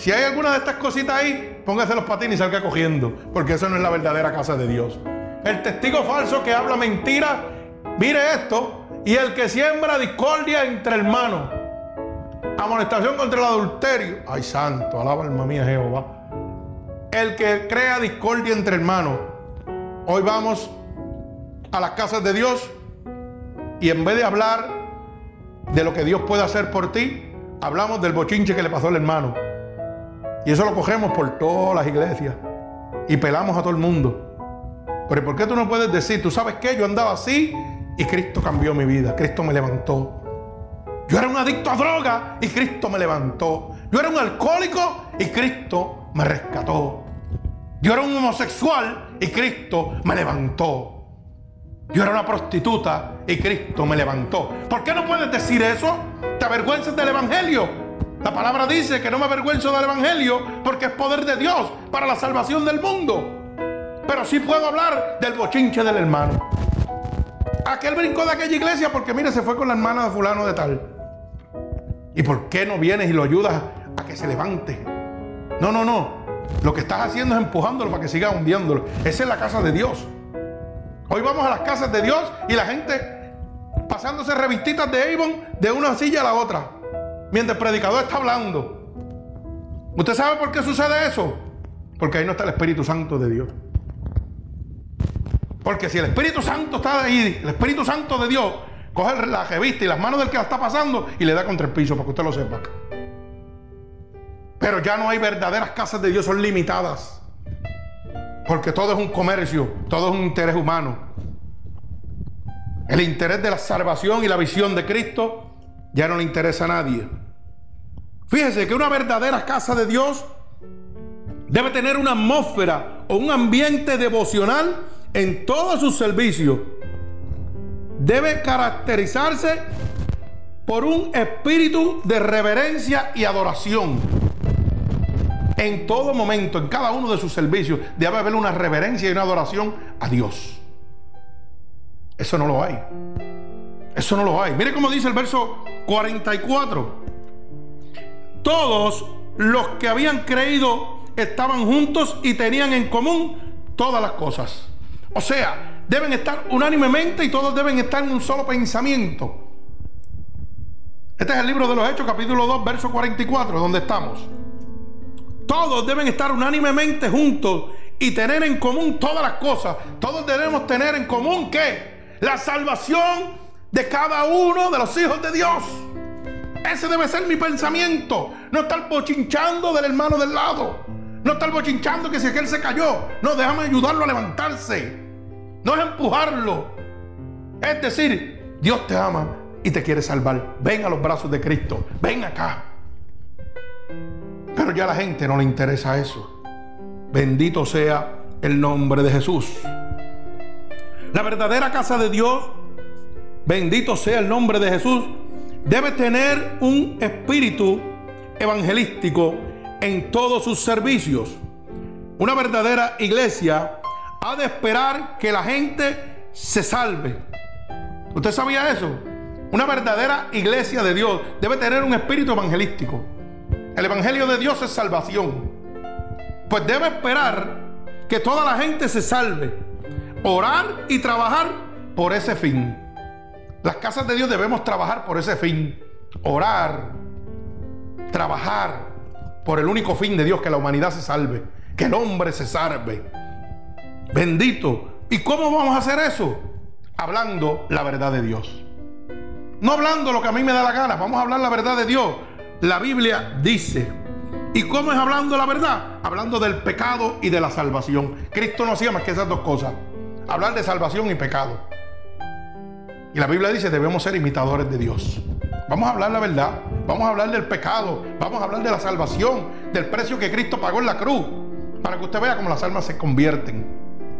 Si hay alguna de estas cositas ahí, póngase los patines y salga cogiendo, porque eso no es la verdadera casa de Dios. El testigo falso que habla mentira, mire esto, y el que siembra discordia entre hermanos, amonestación contra el adulterio. Ay, santo, alaba alma mía Jehová. El que crea discordia entre hermanos, Hoy vamos a las casas de Dios y en vez de hablar de lo que Dios puede hacer por ti, hablamos del bochinche que le pasó al hermano. Y eso lo cogemos por todas las iglesias y pelamos a todo el mundo. Pero ¿por qué tú no puedes decir, tú sabes qué? Yo andaba así y Cristo cambió mi vida, Cristo me levantó. Yo era un adicto a droga y Cristo me levantó. Yo era un alcohólico y Cristo me rescató. Yo era un homosexual y Cristo me levantó. Yo era una prostituta y Cristo me levantó. ¿Por qué no puedes decir eso? ¿Te avergüenzas del Evangelio? La palabra dice que no me avergüenzo del Evangelio porque es poder de Dios para la salvación del mundo. Pero sí puedo hablar del bochinche del hermano. Aquel brincó de aquella iglesia porque mire, se fue con la hermana de fulano de tal. ¿Y por qué no vienes y lo ayudas a que se levante? No, no, no. Lo que estás haciendo es empujándolo para que siga hundiéndolo. Esa es la casa de Dios. Hoy vamos a las casas de Dios y la gente pasándose revistitas de Avon de una silla a la otra. Mientras el predicador está hablando. ¿Usted sabe por qué sucede eso? Porque ahí no está el Espíritu Santo de Dios. Porque si el Espíritu Santo está ahí, el Espíritu Santo de Dios coge la revista y las manos del que la está pasando y le da contra el piso, para que usted lo sepa. Pero ya no hay verdaderas casas de Dios, son limitadas. Porque todo es un comercio, todo es un interés humano. El interés de la salvación y la visión de Cristo ya no le interesa a nadie. Fíjese que una verdadera casa de Dios debe tener una atmósfera o un ambiente devocional en todos sus servicios. Debe caracterizarse por un espíritu de reverencia y adoración. En todo momento, en cada uno de sus servicios, debe haber una reverencia y una adoración a Dios. Eso no lo hay. Eso no lo hay. Mire cómo dice el verso 44. Todos los que habían creído estaban juntos y tenían en común todas las cosas. O sea, deben estar unánimemente y todos deben estar en un solo pensamiento. Este es el libro de los Hechos, capítulo 2, verso 44, donde estamos. Todos deben estar unánimemente juntos y tener en común todas las cosas. Todos debemos tener en común que la salvación de cada uno de los hijos de Dios. Ese debe ser mi pensamiento. No estar bochinchando del hermano del lado. No estar bochinchando que si aquel se cayó. No, déjame ayudarlo a levantarse. No es empujarlo. Es decir, Dios te ama y te quiere salvar. Ven a los brazos de Cristo. Ven acá. Pero ya a la gente no le interesa eso. Bendito sea el nombre de Jesús. La verdadera casa de Dios, bendito sea el nombre de Jesús, debe tener un espíritu evangelístico en todos sus servicios. Una verdadera iglesia ha de esperar que la gente se salve. ¿Usted sabía eso? Una verdadera iglesia de Dios debe tener un espíritu evangelístico. El evangelio de Dios es salvación. Pues debe esperar que toda la gente se salve. Orar y trabajar por ese fin. Las casas de Dios debemos trabajar por ese fin. Orar, trabajar por el único fin de Dios, que la humanidad se salve, que el hombre se salve. Bendito. ¿Y cómo vamos a hacer eso? Hablando la verdad de Dios. No hablando lo que a mí me da la gana, vamos a hablar la verdad de Dios. La Biblia dice. ¿Y cómo es hablando la verdad? Hablando del pecado y de la salvación. Cristo no hacía más que esas dos cosas. Hablar de salvación y pecado. Y la Biblia dice, debemos ser imitadores de Dios. Vamos a hablar la verdad, vamos a hablar del pecado, vamos a hablar de la salvación, del precio que Cristo pagó en la cruz, para que usted vea cómo las almas se convierten.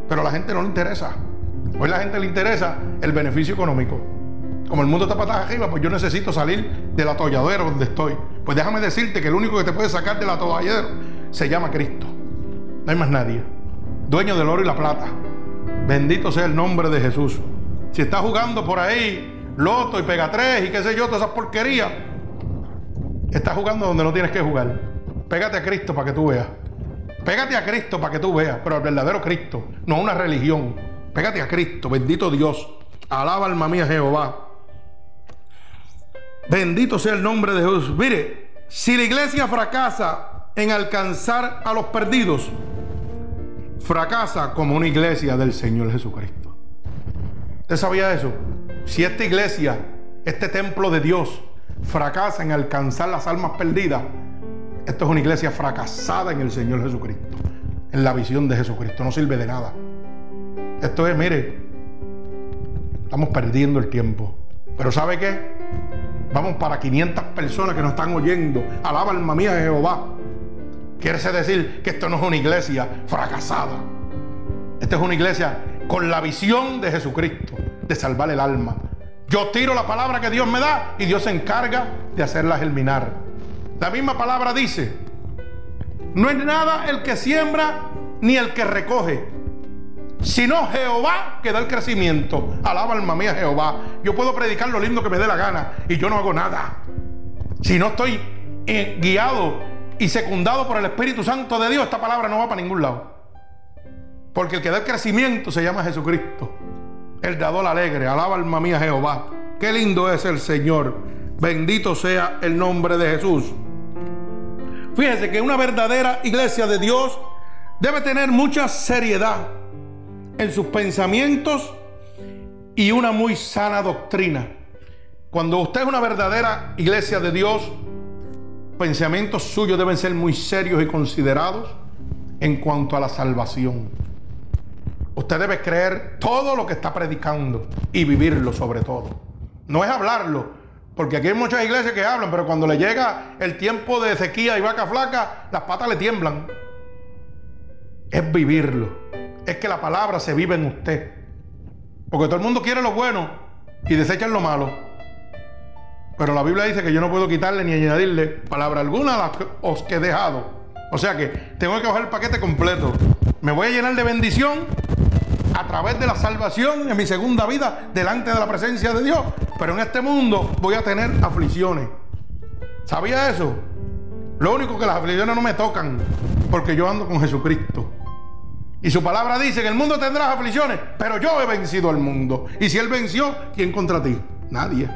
Pero a la gente no le interesa. Hoy a la gente le interesa el beneficio económico. Como el mundo está patas arriba, pues yo necesito salir del atolladero donde estoy. Pues déjame decirte que el único que te puede sacar del atolladero se llama Cristo. No hay más nadie. Dueño del oro y la plata. Bendito sea el nombre de Jesús. Si estás jugando por ahí, loto y pega tres y qué sé yo, todas esas porquerías, estás jugando donde no tienes que jugar. Pégate a Cristo para que tú veas. Pégate a Cristo para que tú veas, pero al verdadero Cristo, no a una religión. Pégate a Cristo, bendito Dios. Alaba alma mía Jehová. Bendito sea el nombre de Jesús. Mire, si la iglesia fracasa en alcanzar a los perdidos, fracasa como una iglesia del Señor Jesucristo. ¿Usted sabía eso? Si esta iglesia, este templo de Dios, fracasa en alcanzar las almas perdidas, esto es una iglesia fracasada en el Señor Jesucristo, en la visión de Jesucristo. No sirve de nada. Esto es, mire, estamos perdiendo el tiempo. Pero ¿sabe qué? Vamos para 500 personas que nos están oyendo. Alaba alma mía de Jehová. Quiere decir que esto no es una iglesia fracasada. Esta es una iglesia con la visión de Jesucristo de salvar el alma. Yo tiro la palabra que Dios me da y Dios se encarga de hacerla germinar. La misma palabra dice, no es nada el que siembra ni el que recoge, sino Jehová que da el crecimiento. Alaba alma mía Jehová. Yo puedo predicar lo lindo que me dé la gana y yo no hago nada. Si no estoy eh, guiado y secundado por el Espíritu Santo de Dios, esta palabra no va para ningún lado. Porque el que da el crecimiento se llama Jesucristo. El dador alegre. Alaba alma mía Jehová. Qué lindo es el Señor. Bendito sea el nombre de Jesús. Fíjese que una verdadera iglesia de Dios debe tener mucha seriedad en sus pensamientos y una muy sana doctrina. Cuando usted es una verdadera iglesia de Dios, pensamientos suyos deben ser muy serios y considerados en cuanto a la salvación. Usted debe creer todo lo que está predicando y vivirlo sobre todo. No es hablarlo, porque aquí hay muchas iglesias que hablan, pero cuando le llega el tiempo de sequía y vaca flaca, las patas le tiemblan. Es vivirlo. Es que la palabra se vive en usted. Porque todo el mundo quiere lo bueno y desechan lo malo. Pero la Biblia dice que yo no puedo quitarle ni añadirle palabra alguna a las que os que he dejado. O sea que tengo que coger el paquete completo. Me voy a llenar de bendición a través de la salvación en mi segunda vida delante de la presencia de Dios. Pero en este mundo voy a tener aflicciones. ¿Sabía eso? Lo único que las aflicciones no me tocan porque yo ando con Jesucristo. Y su palabra dice que el mundo tendrá aflicciones, pero yo he vencido al mundo. Y si Él venció, ¿quién contra ti? Nadie.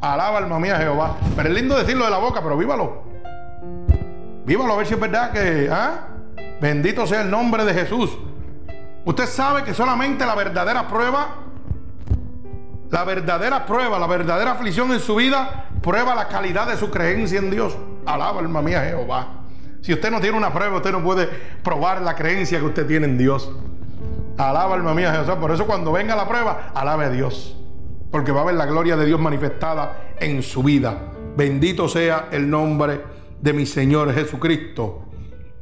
Alaba alma mía Jehová. Pero es lindo decirlo de la boca, pero vívalo. Vívalo a ver si es verdad que... ¿ah? Bendito sea el nombre de Jesús. Usted sabe que solamente la verdadera prueba, la verdadera prueba, la verdadera aflicción en su vida, prueba la calidad de su creencia en Dios. Alaba alma mía Jehová. Si usted no tiene una prueba, usted no puede probar la creencia que usted tiene en Dios. Alaba alma mía Jehová. Por eso cuando venga la prueba, alabe a Dios. Porque va a ver la gloria de Dios manifestada en su vida. Bendito sea el nombre de mi Señor Jesucristo.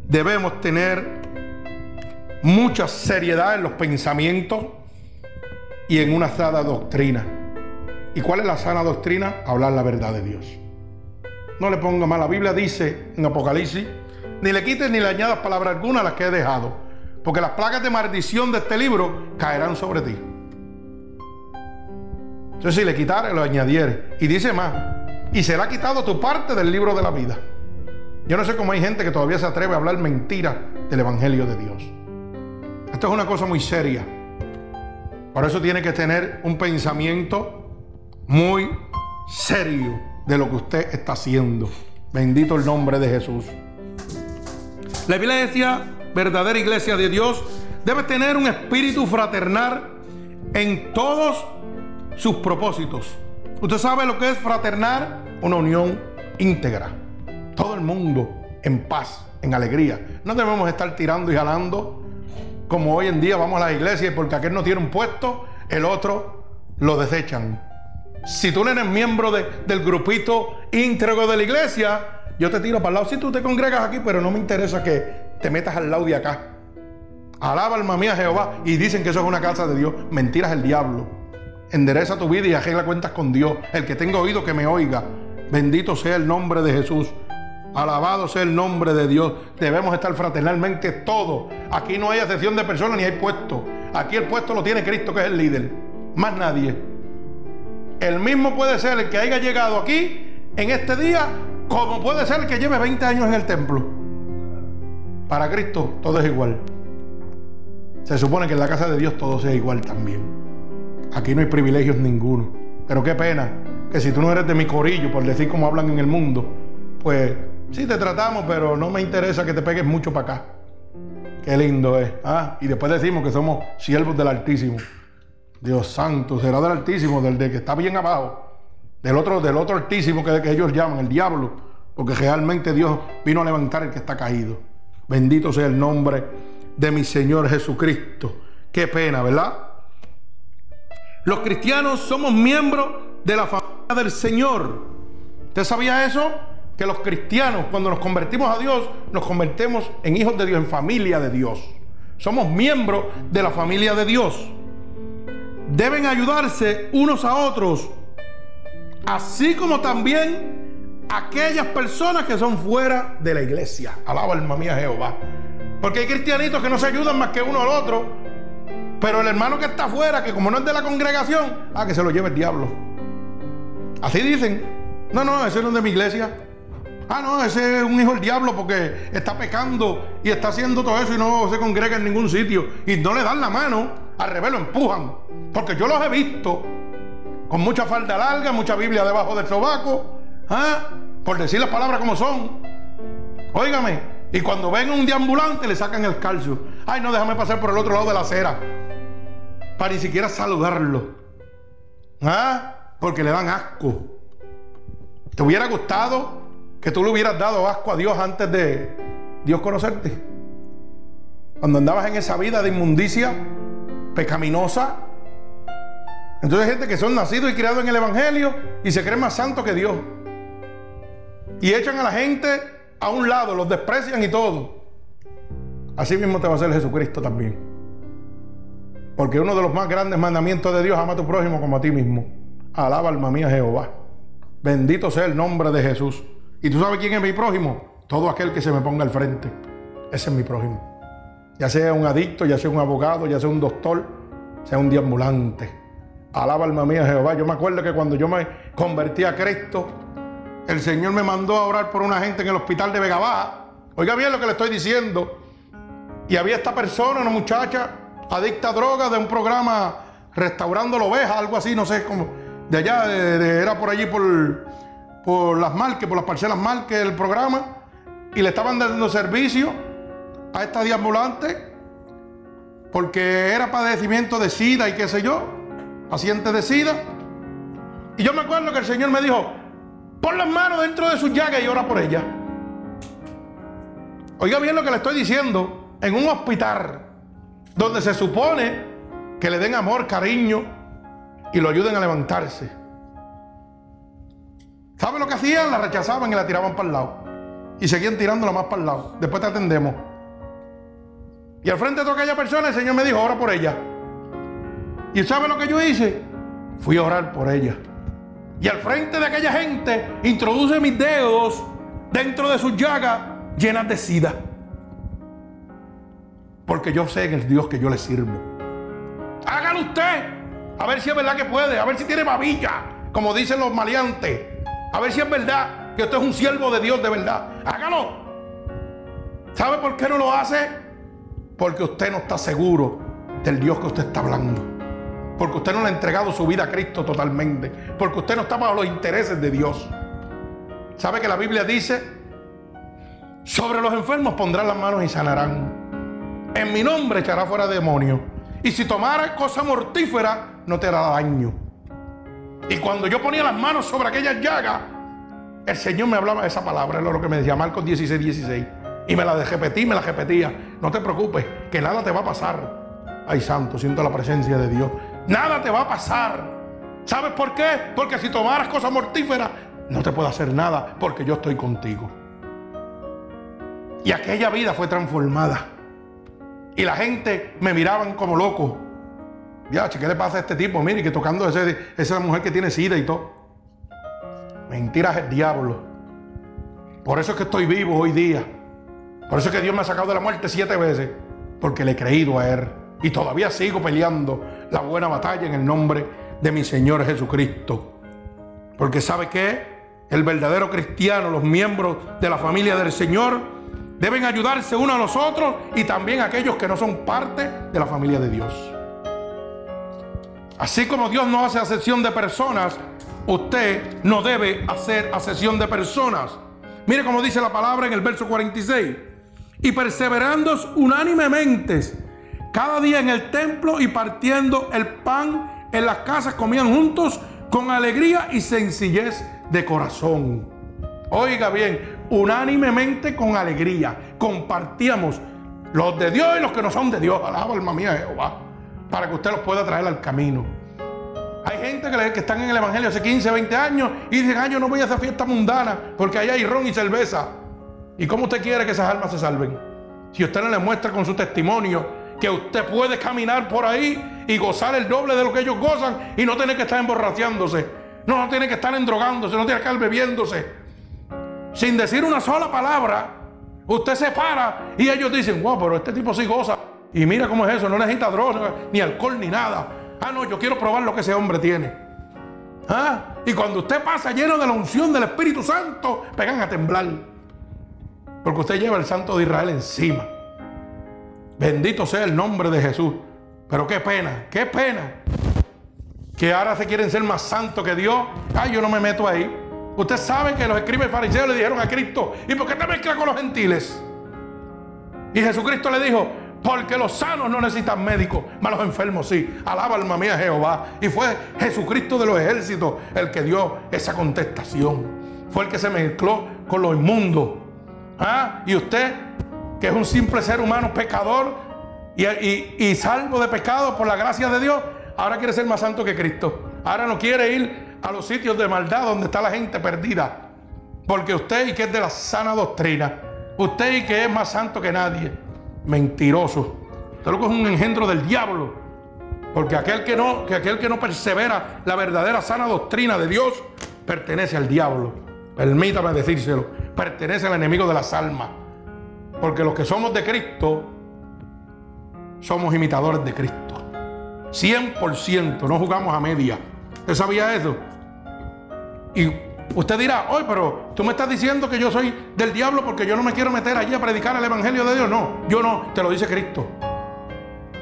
Debemos tener mucha seriedad en los pensamientos y en una sana doctrina. ¿Y cuál es la sana doctrina? Hablar la verdad de Dios. No le ponga mal. La Biblia dice en Apocalipsis, ni le quites ni le añadas palabra alguna a las que he dejado, porque las plagas de maldición de este libro caerán sobre ti. Entonces si le quitare, lo añadiere. Y dice más, y será quitado tu parte del libro de la vida. Yo no sé cómo hay gente que todavía se atreve a hablar mentira del Evangelio de Dios. Esto es una cosa muy seria. Por eso tiene que tener un pensamiento muy serio de lo que usted está haciendo. Bendito el nombre de Jesús. La iglesia, verdadera iglesia de Dios, debe tener un espíritu fraternal en todos sus propósitos. Usted sabe lo que es fraternal, una unión íntegra. Todo el mundo en paz, en alegría. No debemos estar tirando y jalando como hoy en día vamos a la iglesia y porque aquel no tiene un puesto, el otro lo desechan. Si tú no eres miembro del grupito íntegro de la iglesia, yo te tiro para el lado. Si tú te congregas aquí, pero no me interesa que te metas al lado de acá. Alaba alma mía Jehová. Y dicen que eso es una casa de Dios. Mentiras el diablo. Endereza tu vida y arregla cuentas con Dios. El que tenga oído que me oiga. Bendito sea el nombre de Jesús. Alabado sea el nombre de Dios. Debemos estar fraternalmente todos. Aquí no hay excepción de personas ni hay puesto. Aquí el puesto lo tiene Cristo, que es el líder. Más nadie. El mismo puede ser el que haya llegado aquí en este día, como puede ser el que lleve 20 años en el templo. Para Cristo todo es igual. Se supone que en la casa de Dios todo sea igual también. Aquí no hay privilegios ninguno. Pero qué pena que si tú no eres de mi corillo, por decir como hablan en el mundo, pues Sí, te tratamos, pero no me interesa que te pegues mucho para acá. Qué lindo es. ¿ah? Y después decimos que somos siervos del Altísimo. Dios santo, será del Altísimo, del de que está bien abajo. Del otro, del otro Altísimo que, que ellos llaman, el diablo. Porque realmente Dios vino a levantar el que está caído. Bendito sea el nombre de mi Señor Jesucristo. Qué pena, ¿verdad? Los cristianos somos miembros de la familia del Señor. ¿Usted sabía eso? Que los cristianos, cuando nos convertimos a Dios, nos convertimos en hijos de Dios, en familia de Dios. Somos miembros de la familia de Dios. Deben ayudarse unos a otros, así como también aquellas personas que son fuera de la iglesia. Alaba alma mía Jehová. Porque hay cristianitos que no se ayudan más que uno al otro. Pero el hermano que está afuera, que como no es de la congregación, ah, que se lo lleve el diablo. Así dicen. No, no, ese no es de mi iglesia. Ah, no, ese es un hijo del diablo porque está pecando y está haciendo todo eso y no se congrega en ningún sitio. Y no le dan la mano Al revés lo empujan. Porque yo los he visto con mucha falda larga, mucha Biblia debajo del sobaco. ¿ah? Por decir las palabras como son. Óigame. Y cuando ven un deambulante le sacan el calcio. Ay, no, déjame pasar por el otro lado de la acera. Para ni siquiera saludarlo. ¿Ah? Porque le dan asco. ¿Te hubiera gustado que tú le hubieras dado asco a Dios antes de Dios conocerte? Cuando andabas en esa vida de inmundicia pecaminosa. Entonces hay gente que son nacidos y criados en el Evangelio y se creen más santos que Dios. Y echan a la gente a un lado, los desprecian y todo. Así mismo te va a hacer Jesucristo también. Porque uno de los más grandes mandamientos de Dios, ama a tu prójimo como a ti mismo. Alaba alma mía Jehová. Bendito sea el nombre de Jesús. ¿Y tú sabes quién es mi prójimo? Todo aquel que se me ponga al frente. Ese es mi prójimo. Ya sea un adicto, ya sea un abogado, ya sea un doctor, sea un diambulante. Alaba alma mía Jehová. Yo me acuerdo que cuando yo me convertí a Cristo, el Señor me mandó a orar por una gente en el hospital de Vega Baja. Oiga bien lo que le estoy diciendo. Y había esta persona, una muchacha, adicta a drogas, de un programa Restaurando la Oveja, algo así, no sé cómo. De allá, era por allí, por, por las marques, por las parcelas marques del programa. Y le estaban dando servicio a esta diambulante porque era padecimiento de sida y qué sé yo, paciente de sida. Y yo me acuerdo que el Señor me dijo, pon las manos dentro de su llaga y ora por ella. Oiga bien lo que le estoy diciendo, en un hospital donde se supone que le den amor, cariño y lo ayuden a levantarse. ¿Sabe lo que hacían? La rechazaban y la tiraban para el lado. Y seguían tirándola más para el lado. Después te atendemos. Y al frente de toda aquella persona el Señor me dijo, ora por ella. ¿Y sabe lo que yo hice? Fui a orar por ella. Y al frente de aquella gente introduce mis dedos dentro de sus llagas llenas de sida. Porque yo sé en el Dios que yo le sirvo. Hágalo usted. A ver si es verdad que puede. A ver si tiene babilla. Como dicen los maleantes. A ver si es verdad que usted es un siervo de Dios de verdad. Hágalo. ¿Sabe por qué no lo hace? Porque usted no está seguro del Dios que usted está hablando. Porque usted no le ha entregado su vida a Cristo totalmente. Porque usted no está bajo los intereses de Dios. ¿Sabe que la Biblia dice? Sobre los enfermos pondrá las manos y sanarán. En mi nombre echará fuera demonios. Y si tomara cosa mortífera, no te hará daño. Y cuando yo ponía las manos sobre aquellas llagas, el Señor me hablaba esa palabra, es lo que me decía Marcos 16, 16. Y me la repetí, me la repetía. No te preocupes, que nada te va a pasar. Ay, santo, siento la presencia de Dios. Nada te va a pasar. ¿Sabes por qué? Porque si tomaras cosas mortíferas, no te puedo hacer nada, porque yo estoy contigo. Y aquella vida fue transformada. Y la gente me miraban como loco. Ya, ¿qué le pasa a este tipo? Mire, que tocando esa mujer que tiene sida y todo. Mentiras el diablo. Por eso es que estoy vivo hoy día. Por eso es que Dios me ha sacado de la muerte siete veces, porque le he creído a Él. Y todavía sigo peleando la buena batalla en el nombre de mi Señor Jesucristo. Porque sabe que el verdadero cristiano, los miembros de la familia del Señor, deben ayudarse unos a los otros y también aquellos que no son parte de la familia de Dios. Así como Dios no hace acepción de personas, usted no debe hacer acepción de personas. Mire cómo dice la palabra en el verso 46 y perseverando unánimemente cada día en el templo y partiendo el pan en las casas comían juntos con alegría y sencillez de corazón. Oiga bien, unánimemente con alegría compartíamos los de Dios y los que no son de Dios. Alaba alma mía Jehová, para que usted los pueda traer al camino. Hay gente que, que están en el Evangelio hace 15, 20 años y dicen, ay, yo no voy a esa fiesta mundana porque allá hay ron y cerveza. ¿Y cómo usted quiere que esas almas se salven? Si usted no le muestra con su testimonio que usted puede caminar por ahí y gozar el doble de lo que ellos gozan y no tiene que estar emborraciándose, no, no tiene que estar endrogándose, no tiene que estar bebiéndose. Sin decir una sola palabra, usted se para y ellos dicen, wow, pero este tipo sí goza. Y mira cómo es eso, no necesita droga, ni alcohol, ni nada. Ah, no, yo quiero probar lo que ese hombre tiene. ¿Ah? Y cuando usted pasa lleno de la unción del Espíritu Santo, pegan a temblar. Porque usted lleva el Santo de Israel encima. Bendito sea el nombre de Jesús. Pero qué pena, qué pena. Que ahora se quieren ser más santos que Dios. Ay, yo no me meto ahí. Usted sabe que los escribas fariseos le dijeron a Cristo, ¿y por qué te mezclas con los gentiles? Y Jesucristo le dijo, porque los sanos no necesitan médicos, mas los enfermos sí. Alaba alma mía Jehová. Y fue Jesucristo de los ejércitos el que dio esa contestación. Fue el que se mezcló con lo inmundo. ¿Ah? Y usted, que es un simple ser humano pecador y, y salvo de pecado por la gracia de Dios, ahora quiere ser más santo que Cristo. Ahora no quiere ir a los sitios de maldad donde está la gente perdida. Porque usted y que es de la sana doctrina, usted y que es más santo que nadie, mentiroso. Usted lo que es un engendro del diablo. Porque aquel que no, que aquel que no persevera la verdadera sana doctrina de Dios pertenece al diablo. Permítame decírselo. Pertenece al enemigo de las almas. Porque los que somos de Cristo somos imitadores de Cristo. 100%, no jugamos a media. ¿Usted sabía eso? Y usted dirá, oye, pero tú me estás diciendo que yo soy del diablo porque yo no me quiero meter allí a predicar el Evangelio de Dios. No, yo no, te lo dice Cristo.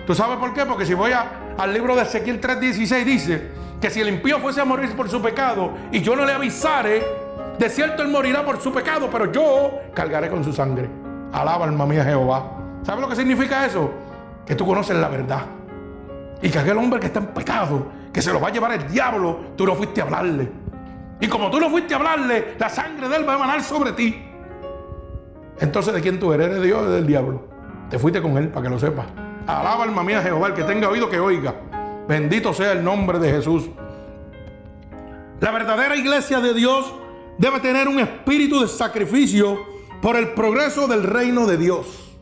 ¿Tú sabes por qué? Porque si voy al libro de Ezequiel 3:16 dice que si el impío fuese a morir por su pecado y yo no le avisare, de cierto él morirá por su pecado, pero yo cargaré con su sangre. Alaba alma mía Jehová. ¿Sabes lo que significa eso? Que tú conoces la verdad. Y que aquel hombre que está en pecado, que se lo va a llevar el diablo, tú no fuiste a hablarle. Y como tú no fuiste a hablarle, la sangre de él va a emanar sobre ti. Entonces, ¿de quién tú eres? ¿Eres Dios o del diablo? Te fuiste con él, para que lo sepas. Alaba alma mía Jehová, el que tenga oído que oiga. Bendito sea el nombre de Jesús. La verdadera iglesia de Dios debe tener un espíritu de sacrificio por el progreso del reino de Dios.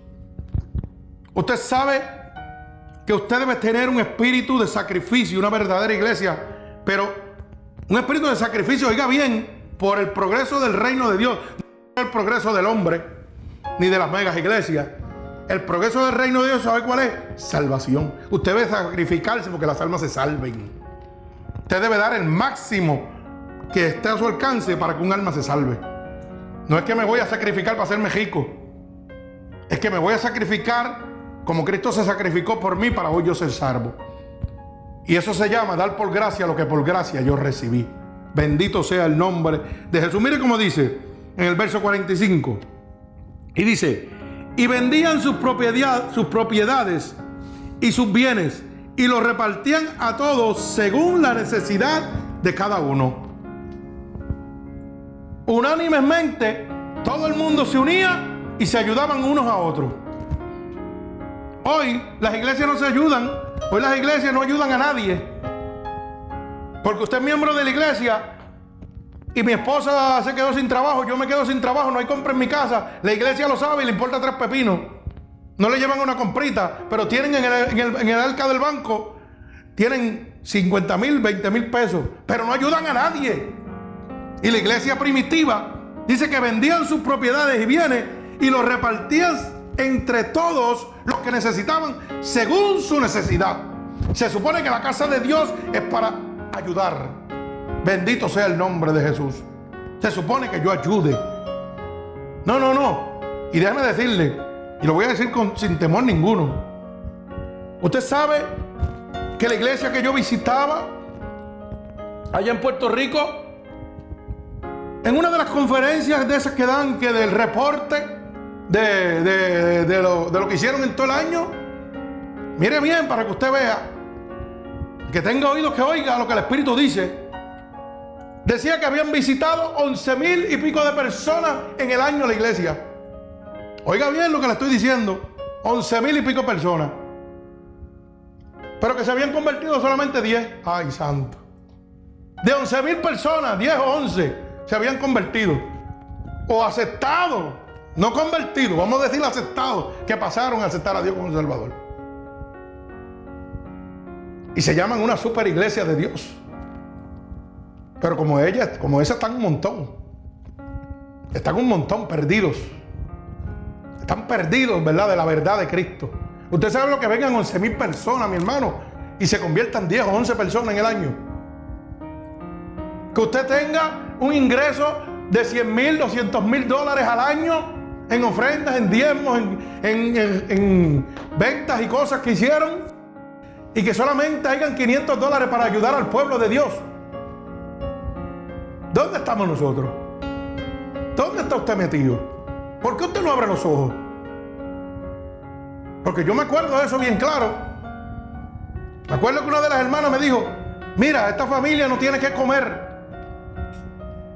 Usted sabe que usted debe tener un espíritu de sacrificio, una verdadera iglesia, pero un espíritu de sacrificio, oiga bien, por el progreso del reino de Dios, no el progreso del hombre, ni de las megas iglesias. El progreso del reino de Dios, ¿sabe cuál es? Salvación. Usted debe sacrificarse porque las almas se salven. Usted debe dar el máximo que esté a su alcance para que un alma se salve. No es que me voy a sacrificar para hacerme rico. Es que me voy a sacrificar como Cristo se sacrificó por mí para hoy yo ser salvo. Y eso se llama dar por gracia lo que por gracia yo recibí. Bendito sea el nombre de Jesús. Mire cómo dice en el verso 45. Y dice, y vendían sus, sus propiedades y sus bienes y los repartían a todos según la necesidad de cada uno. Unánimemente, todo el mundo se unía y se ayudaban unos a otros. Hoy las iglesias no se ayudan. Hoy las iglesias no ayudan a nadie. Porque usted es miembro de la iglesia y mi esposa se quedó sin trabajo, yo me quedo sin trabajo, no hay compra en mi casa. La iglesia lo sabe y le importa tres pepinos. No le llevan una comprita, pero tienen en el, en arca del banco, tienen 50 mil, 20 mil pesos, pero no ayudan a nadie. Y la iglesia primitiva dice que vendían sus propiedades y bienes y los repartían entre todos los que necesitaban según su necesidad. Se supone que la casa de Dios es para ayudar. Bendito sea el nombre de Jesús. Se supone que yo ayude. No, no, no. Y déjame decirle, y lo voy a decir con, sin temor ninguno. Usted sabe que la iglesia que yo visitaba allá en Puerto Rico, en una de las conferencias de esas que dan, que del reporte, de, lo, que hicieron en todo el año. Mire bien para que usted vea, que tenga oídos que oiga lo que el Espíritu dice. Decía que habían visitado 11 mil y pico de personas en el año la iglesia. Oiga bien lo que le estoy diciendo. 11 mil y pico personas. Pero que se habían convertido solamente 10. Ay, santo. De 11 mil personas, 10 o 11 se habían convertido. O aceptado no convertidos, vamos a decir aceptados, que pasaron a aceptar a Dios como Salvador. Y se llaman una super iglesia de Dios. Pero como ella, como esa están un montón. Están un montón perdidos. Están perdidos, ¿verdad? De la verdad de Cristo. Usted sabe lo que vengan 11 mil personas, mi hermano, y se conviertan 10 o 11 personas en el año. Que usted tenga un ingreso de 100 mil, 200 mil dólares al año en ofrendas, en diezmos, en, ventas y cosas que hicieron. y que solamente hayan 500 dólares para ayudar al pueblo de Dios. ¿Dónde estamos nosotros? ¿Dónde está usted metido? ¿Por qué usted no abre los ojos? Porque yo me acuerdo de eso bien claro. Me acuerdo que una de las hermanas me dijo, mira, esta familia no tiene que comer.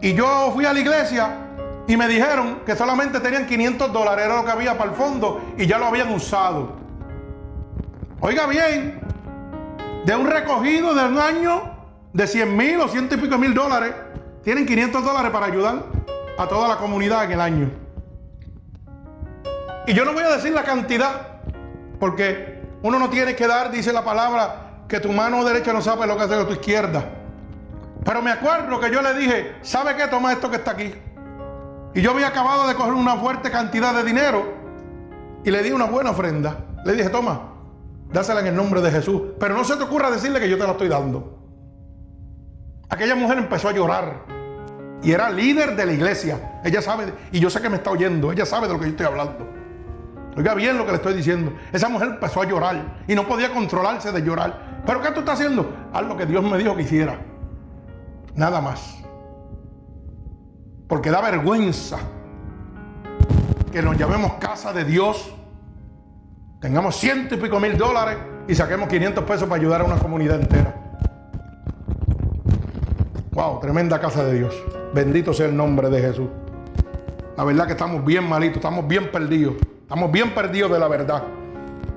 Y yo fui a la iglesia y me dijeron que solamente tenían 500 dólares, era lo que había para el fondo y ya lo habían usado. Oiga bien, de un recogido de un año de 100 mil o ciento y pico mil dólares, tienen 500 dólares para ayudar a toda la comunidad en el año. Y yo no voy a decir la cantidad, porque uno no tiene que dar, dice la palabra, que tu mano derecha no sabe lo que hace con tu izquierda. Pero me acuerdo que yo le dije, ¿sabe qué? Toma esto que está aquí. Y yo había acabado de coger una fuerte cantidad de dinero y le di una buena ofrenda. Le dije, toma, dásela en el nombre de Jesús. Pero no se te ocurra decirle que yo te la estoy dando. Aquella mujer empezó a llorar y era líder de la iglesia. Ella sabe, y yo sé que me está oyendo, ella sabe de lo que yo estoy hablando. Oiga bien lo que le estoy diciendo. Esa mujer empezó a llorar y no podía controlarse de llorar. ¿Pero qué tú estás haciendo? Haz lo que Dios me dijo que hiciera. Nada más. Porque da vergüenza que nos llamemos casa de Dios, tengamos ciento y pico mil dólares y saquemos 500 pesos para ayudar a una comunidad entera. Wow, tremenda casa de Dios. Bendito sea el nombre de Jesús. La verdad que estamos bien malitos, estamos bien perdidos. Estamos bien perdidos de la verdad.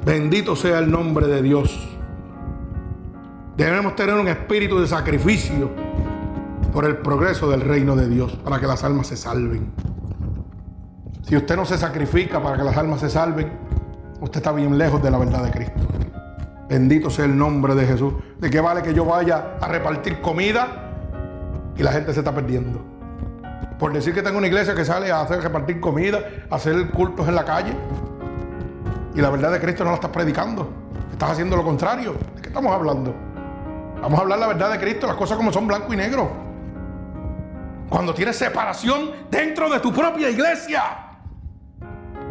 Bendito sea el nombre de Dios. Debemos tener un espíritu de sacrificio por el progreso del reino de Dios, para que las almas se salven. Si usted no se sacrifica para que las almas se salven, usted está bien lejos de la verdad de Cristo. Bendito sea el nombre de Jesús. ¿De qué vale que yo vaya a repartir comida y la gente se está perdiendo? Por decir que tengo una iglesia que sale a hacer repartir comida, a hacer cultos en la calle. Y la verdad de Cristo no la estás predicando. Estás haciendo lo contrario. ¿De qué estamos hablando? Vamos a hablar la verdad de Cristo, las cosas como son blanco y negro. Cuando tienes separación dentro de tu propia iglesia.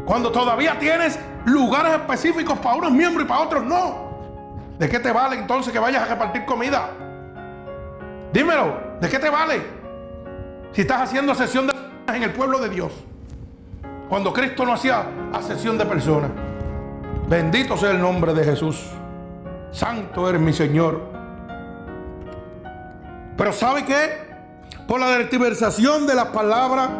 Cuando todavía tienes lugares específicos para unos miembros y para otros no. ¿De qué te vale entonces que vayas a repartir comida? Dímelo, ¿de qué te vale? Si estás haciendo sesión de personas en el pueblo de Dios. Cuando Cristo no hacía sesión de personas. Bendito sea el nombre de Jesús. Santo eres mi Señor. Pero ¿sabe qué? Por la tergiversación de las palabras,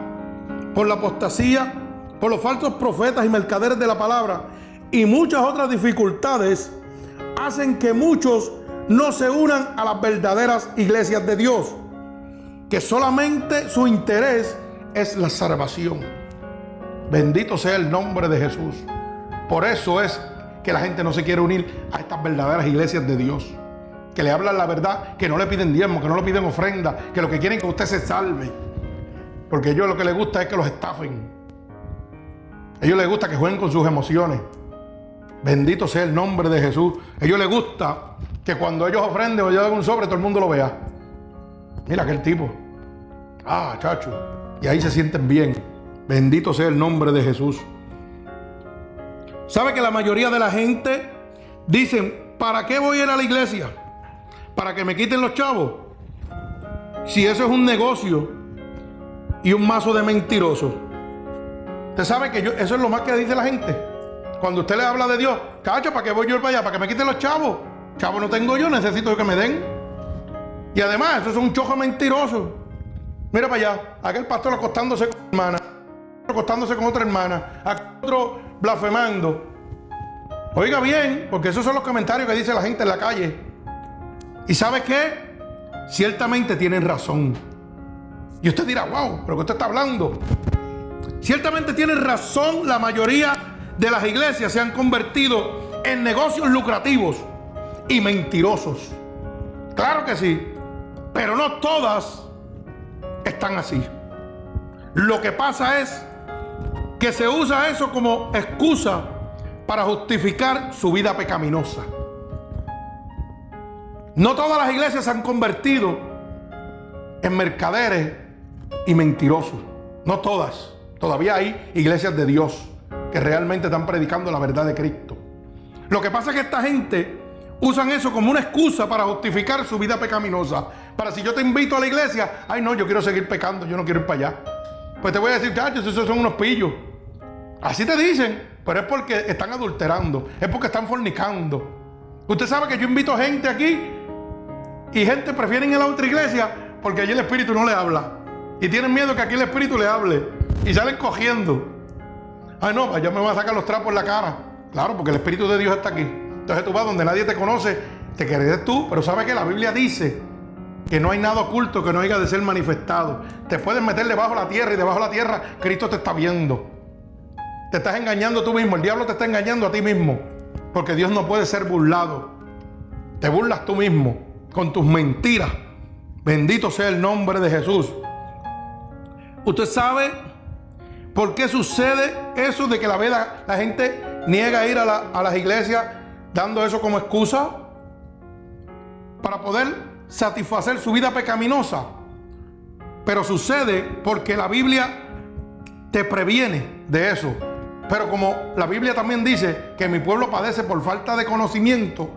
por la apostasía, por los falsos profetas y mercaderes de la palabra y muchas otras dificultades, hacen que muchos no se unan a las verdaderas iglesias de Dios, que solamente su interés es la salvación. Bendito sea el nombre de Jesús. Por eso es que la gente no se quiere unir a estas verdaderas iglesias de Dios que le hablan la verdad, que no le piden diezmo, que no le piden ofrenda, que lo que quieren es que usted se salve. Porque a ellos lo que les gusta es que los estafen. A ellos les gusta que jueguen con sus emociones. Bendito sea el nombre de Jesús. A ellos les gusta que cuando ellos ofrenden o llevan un sobre, todo el mundo lo vea. Mira aquel tipo. Ah, chacho. Y ahí se sienten bien. Bendito sea el nombre de Jesús. ¿Sabe que la mayoría de la gente dicen, ¿para qué voy a ir a la iglesia? Para que me quiten los chavos. Si eso es un negocio y un mazo de mentirosos. Usted sabe que eso es lo más que dice la gente. Cuando usted le habla de Dios, cacho, ¿para qué voy yo para allá? ¿Para que me quiten los chavos? Chavos no tengo yo, necesito que me den. Y además, eso es un chojo mentiroso. Mira para allá, aquel pastor acostándose con hermana, acostándose con otra hermana, otro blasfemando. Oiga bien, porque esos son los comentarios que dice la gente en la calle. ¿Y sabe qué? Ciertamente tienen razón. Y usted dirá, wow, pero ¿qué usted está hablando? Ciertamente tienen razón la mayoría de las iglesias se han convertido en negocios lucrativos y mentirosos. Claro que sí, pero no todas están así. Lo que pasa es que se usa eso como excusa para justificar su vida pecaminosa. No todas las iglesias se han convertido en mercaderes y mentirosos. No todas. Todavía hay iglesias de Dios que realmente están predicando la verdad de Cristo. Lo que pasa es que esta gente usan eso como una excusa para justificar su vida pecaminosa. Para si yo te invito a la iglesia, ay no, yo quiero seguir pecando, yo no quiero ir para allá. Pues te voy a decir, chachos, esos son unos pillos. Así te dicen, pero es porque están adulterando, es porque están fornicando. Usted sabe que yo invito gente aquí y gente prefiere ir a la otra iglesia porque allí el Espíritu no le habla. Y tienen miedo que aquí el Espíritu le hable. Y salen cogiendo. Ay, no, ya me va a sacar los trapos en la cara. Claro, porque el Espíritu de Dios está aquí. Entonces tú vas donde nadie te conoce, te querés tú, pero sabes que la Biblia dice que no hay nada oculto que no haya de ser manifestado. Te puedes meter debajo de la tierra y debajo de la tierra Cristo te está viendo. Te estás engañando tú mismo, el diablo te está engañando a ti mismo, porque Dios no puede ser burlado. Te burlas tú mismo con tus mentiras. Bendito sea el nombre de Jesús. Usted sabe por qué sucede eso de que la, vela, la gente niega ir a, a las iglesias dando eso como excusa para poder satisfacer su vida pecaminosa. Pero sucede porque la Biblia te previene de eso. Pero como la Biblia también dice que mi pueblo padece por falta de conocimiento,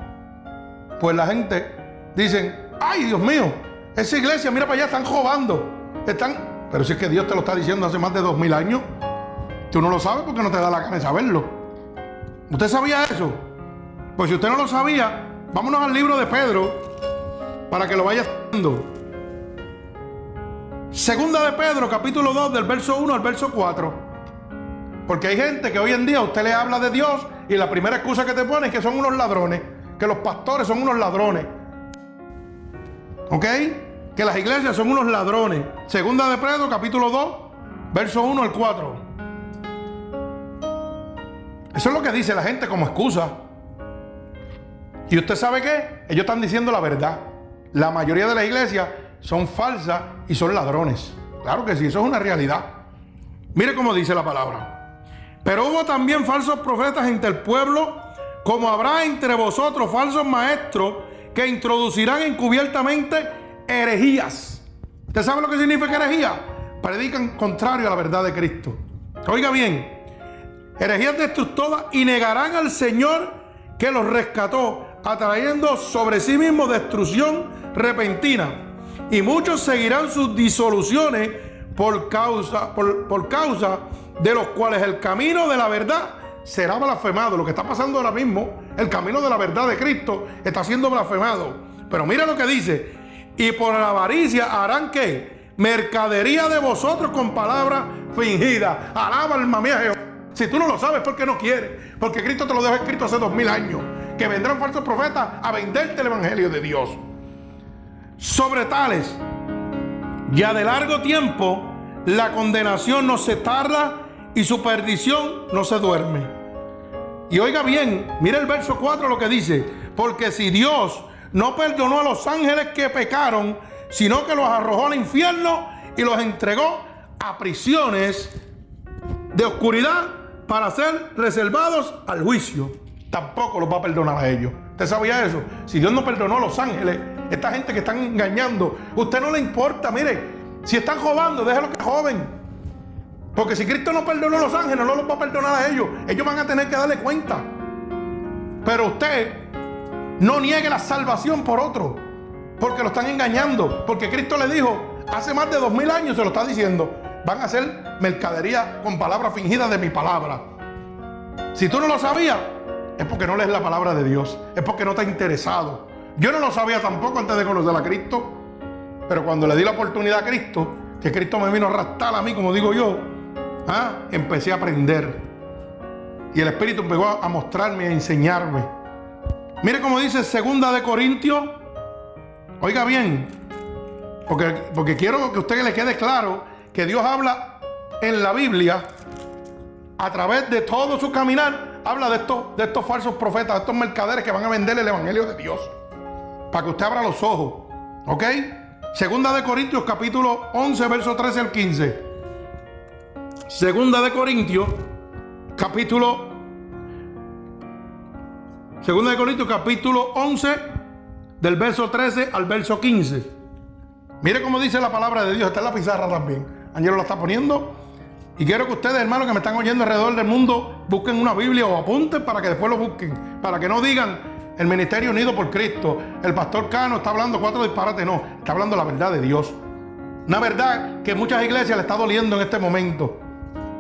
pues la gente dice, ay Dios mío, esa iglesia, mira para allá, están robando. Están, pero si es que Dios te lo está diciendo hace más de dos mil años, tú no lo sabes porque no te da la gana de saberlo. ¿Usted sabía eso? Pues si usted no lo sabía, vámonos al libro de Pedro para que lo vaya haciendo. Segunda de Pedro, capítulo 2, del verso 1 al verso 4. Porque hay gente que hoy en día usted le habla de Dios y la primera excusa que te pone es que son unos ladrones, que los pastores son unos ladrones. ¿Ok? Que las iglesias son unos ladrones. Segunda de Pedro, capítulo 2, verso 1 al 4. Eso es lo que dice la gente como excusa. Y usted sabe qué? Ellos están diciendo la verdad. La mayoría de las iglesias son falsas y son ladrones. Claro que sí, eso es una realidad. Mire cómo dice la palabra. Pero hubo también falsos profetas entre el pueblo, como habrá entre vosotros falsos maestros que introducirán encubiertamente herejías. ¿Usted sabe lo que significa herejía? Predican contrario a la verdad de Cristo. Oiga bien, herejías destructoras y negarán al Señor que los rescató, atrayendo sobre sí mismo destrucción repentina. Y muchos seguirán sus disoluciones por causa, por, por causa de los cuales el camino de la verdad será blasfemado. Lo que está pasando ahora mismo, el camino de la verdad de Cristo está siendo blasfemado. Pero mira lo que dice, y por la avaricia harán que mercadería de vosotros con palabras fingidas. Alaba alma mía Jehová. Si tú no lo sabes, ¿por qué no quieres? Porque Cristo te lo dejó escrito hace dos mil años. Que vendrán falsos profetas a venderte el Evangelio de Dios. Sobre tales, ya de largo tiempo, la condenación no se tarda y su perdición no se duerme. Y oiga bien, mire el verso 4 lo que dice, porque si Dios no perdonó a los ángeles que pecaron, sino que los arrojó al infierno y los entregó a prisiones de oscuridad para ser reservados al juicio, tampoco los va a perdonar a ellos. ¿Usted sabía eso? Si Dios no perdonó a los ángeles, esta gente que están engañando, usted no le importa, mire, si están jodando, déjelo que joven. Porque si Cristo no perdonó a los ángeles, no los va a perdonar a ellos. Ellos van a tener que darle cuenta. Pero usted no niegue la salvación por otro. Porque lo están engañando. Porque Cristo le dijo, hace más de dos mil años se lo está diciendo. Van a hacer mercadería con palabras fingidas de mi palabra. Si tú no lo sabías, es porque no lees la palabra de Dios. Es porque no te ha interesado. Yo no lo sabía tampoco antes de conocer a Cristo. Pero cuando le di la oportunidad a Cristo, que Cristo me vino a arrastrar a mí, como digo yo, ¿Ah? empecé a aprender. Y el Espíritu empezó a mostrarme, a enseñarme. Mire cómo dice segunda de Corintios. Oiga bien, porque, porque quiero que a usted le quede claro que Dios habla en la Biblia a través de todo su caminar. Habla de estos, de estos falsos profetas, de estos mercaderes que van a vender el Evangelio de Dios. Para que usted abra los ojos. ¿Ok? Segunda de Corintios capítulo 11, verso 13 al 15. Segunda de Corintios, capítulo Segunda de Corintios, capítulo 11, del verso 13 al verso 15. Mire cómo dice la palabra de Dios. Está en la pizarra también. Angelo la está poniendo. Y quiero que ustedes, hermanos, que me están oyendo alrededor del mundo, busquen una Biblia o apunten para que después lo busquen. Para que no digan, el Ministerio Unido por Cristo, el pastor Cano está hablando cuatro disparates, no, está hablando la verdad de Dios. Una verdad que muchas iglesias le está doliendo en este momento.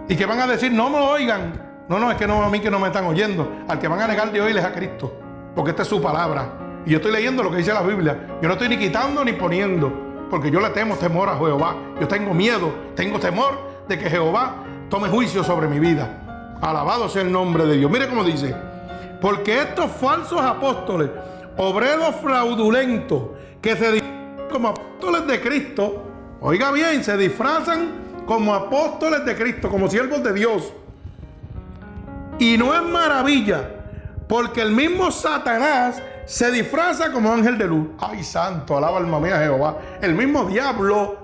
Y que van a decir, no me oigan. No, no, es que no a mí que no me están oyendo. Al que van a negar de oírles a Cristo. Porque esta es su palabra. Y yo estoy leyendo lo que dice la Biblia. Yo no estoy ni quitando ni poniendo. Porque yo le temo temor a Jehová. Yo tengo miedo, tengo temor de que Jehová tome juicio sobre mi vida. Alabado sea el nombre de Dios. Mire cómo dice. Porque estos falsos apóstoles, obreros fraudulentos, que se como apóstoles de Cristo, oiga bien, se disfrazan como apóstoles de Cristo, como siervos de Dios. Y no es maravilla, porque el mismo Satanás se disfraza como ángel de luz. Ay, santo, alaba alma mía Jehová. El mismo diablo,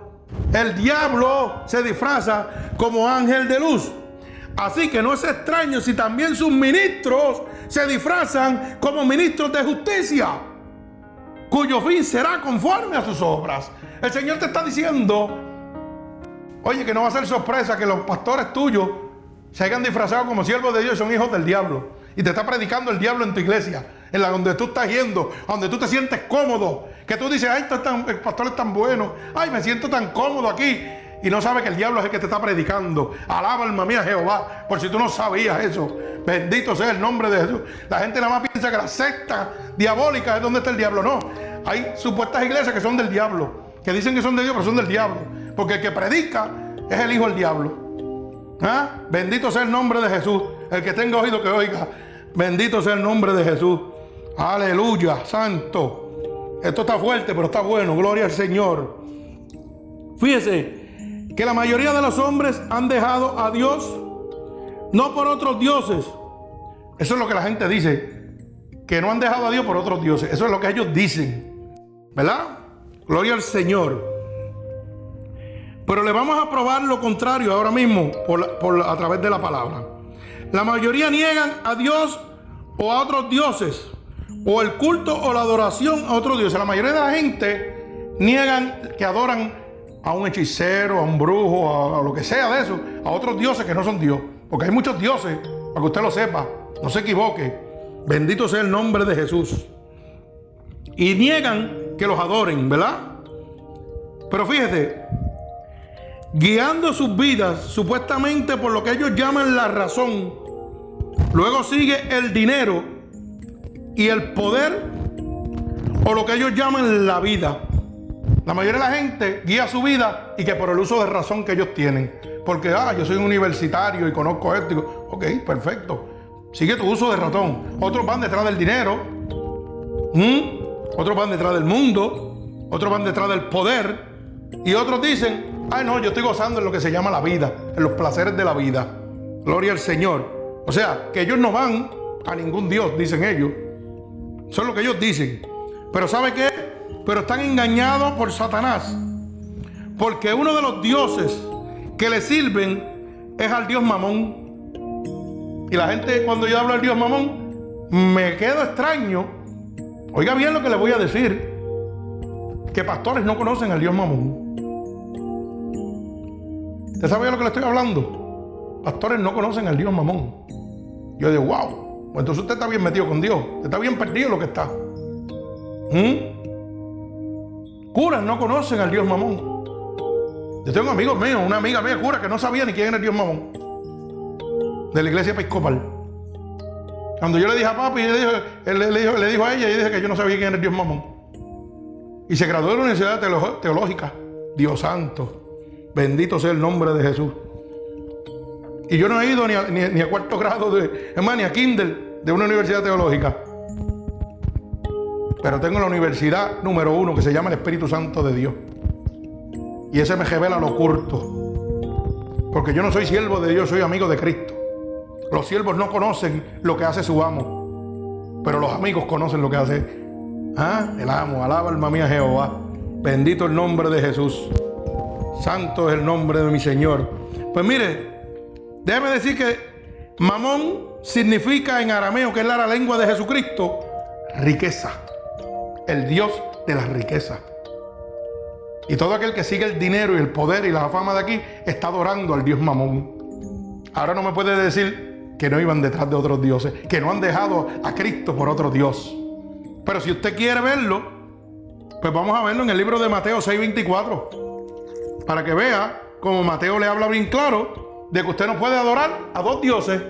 el diablo se disfraza como ángel de luz. Así que no es extraño si también sus ministros se disfrazan como ministros de justicia, cuyo fin será conforme a sus obras. El Señor te está diciendo, oye, que no va a ser sorpresa que los pastores tuyos se hayan disfrazado como siervos de Dios y son hijos del diablo. Y te está predicando el diablo en tu iglesia, en la donde tú estás yendo, donde tú te sientes cómodo. Que tú dices, ay, el pastor es tan bueno, ay, me siento tan cómodo aquí y no sabe que el diablo es el que te está predicando. Alaba alma mía Jehová, por si tú no sabías eso. Bendito sea el nombre de Jesús. La gente nada más piensa que la secta diabólica es donde está el diablo. No, hay supuestas iglesias que son del diablo, que dicen que son de Dios, pero son del diablo. Porque el que predica es el hijo del diablo. ¿Ah? Bendito sea el nombre de Jesús. El que tenga oído que oiga. Bendito sea el nombre de Jesús. Aleluya, santo. Esto está fuerte, pero está bueno. Gloria al Señor. Fíjese, que la mayoría de los hombres han dejado a Dios no por otros dioses. Eso es lo que la gente dice, que no han dejado a Dios por otros dioses. Eso es lo que ellos dicen, ¿verdad? Gloria al Señor. Pero le vamos a probar lo contrario ahora mismo por, a través de la palabra. La mayoría niegan a Dios o a otros dioses, o el culto o la adoración a otros dioses. La mayoría de la gente niegan que adoran a un hechicero, a un brujo, a, lo que sea de eso, a otros dioses que no son Dios. Porque hay muchos dioses, para que usted lo sepa, no se equivoque. Bendito sea el nombre de Jesús. Y niegan que los adoren, ¿verdad? Pero fíjese, guiando sus vidas supuestamente por lo que ellos llaman la razón, luego sigue el dinero y el poder o lo que ellos llaman la vida. La mayoría de la gente guía su vida y que por el uso de razón que ellos tienen. Porque, ah, yo soy un universitario y conozco esto. Ok, perfecto. Sigue tu uso de ratón. Otros van detrás del dinero. Otros van detrás del mundo. Otros van detrás del poder. Y otros dicen, ay no, yo estoy gozando en lo que se llama la vida, en los placeres de la vida. Gloria al Señor. O sea, que ellos no van a ningún Dios, dicen ellos. Eso es lo que ellos dicen. Pero ¿sabe qué? pero están engañados por Satanás. Porque uno de los dioses que le sirven es al dios Mamón. Y la gente cuando yo hablo del dios Mamón, me quedo extraño. Oiga bien lo que le voy a decir. Que pastores no conocen al dios Mamón. ¿Usted sabe de lo que le estoy hablando? Pastores no conocen al dios Mamón. Yo digo, wow. Pues entonces usted está bien metido con Dios. Usted está bien perdido lo que está. ¿Mm? Curas no conocen al Dios Mamón. Yo tengo amigos míos, una amiga mía cura que no sabía ni quién era el Dios Mamón. De la iglesia episcopal. Cuando yo le dije a papi, él le, dijo, le dijo a ella y dije que yo no sabía quién era el Dios Mamón. Y se graduó de la Universidad Teológica. Dios santo. Bendito sea el nombre de Jesús. Y yo no he ido ni a, cuarto grado de, hermano, ni a Kindle de una universidad teológica. Pero tengo la universidad número uno que se llama el Espíritu Santo de Dios. Y ese me revela lo oculto. Porque yo no soy siervo de Dios, soy amigo de Cristo. Los siervos no conocen lo que hace su amo. Pero los amigos conocen lo que hace. ¿Ah? El amo, alaba alma mía Jehová. Bendito el nombre de Jesús. Santo es el nombre de mi Señor. Pues mire, déjeme decir que mamón significa en arameo, que es la lengua de Jesucristo, riqueza el Dios de la riqueza. Y todo aquel que sigue el dinero y el poder y la fama de aquí está adorando al Dios Mamón. Ahora no me puede decir que no iban detrás de otros dioses, que no han dejado a Cristo por otro Dios. Pero si usted quiere verlo, pues vamos a verlo en el libro de Mateo 6:24. Para que vea como Mateo le habla bien claro de que usted no puede adorar a dos dioses.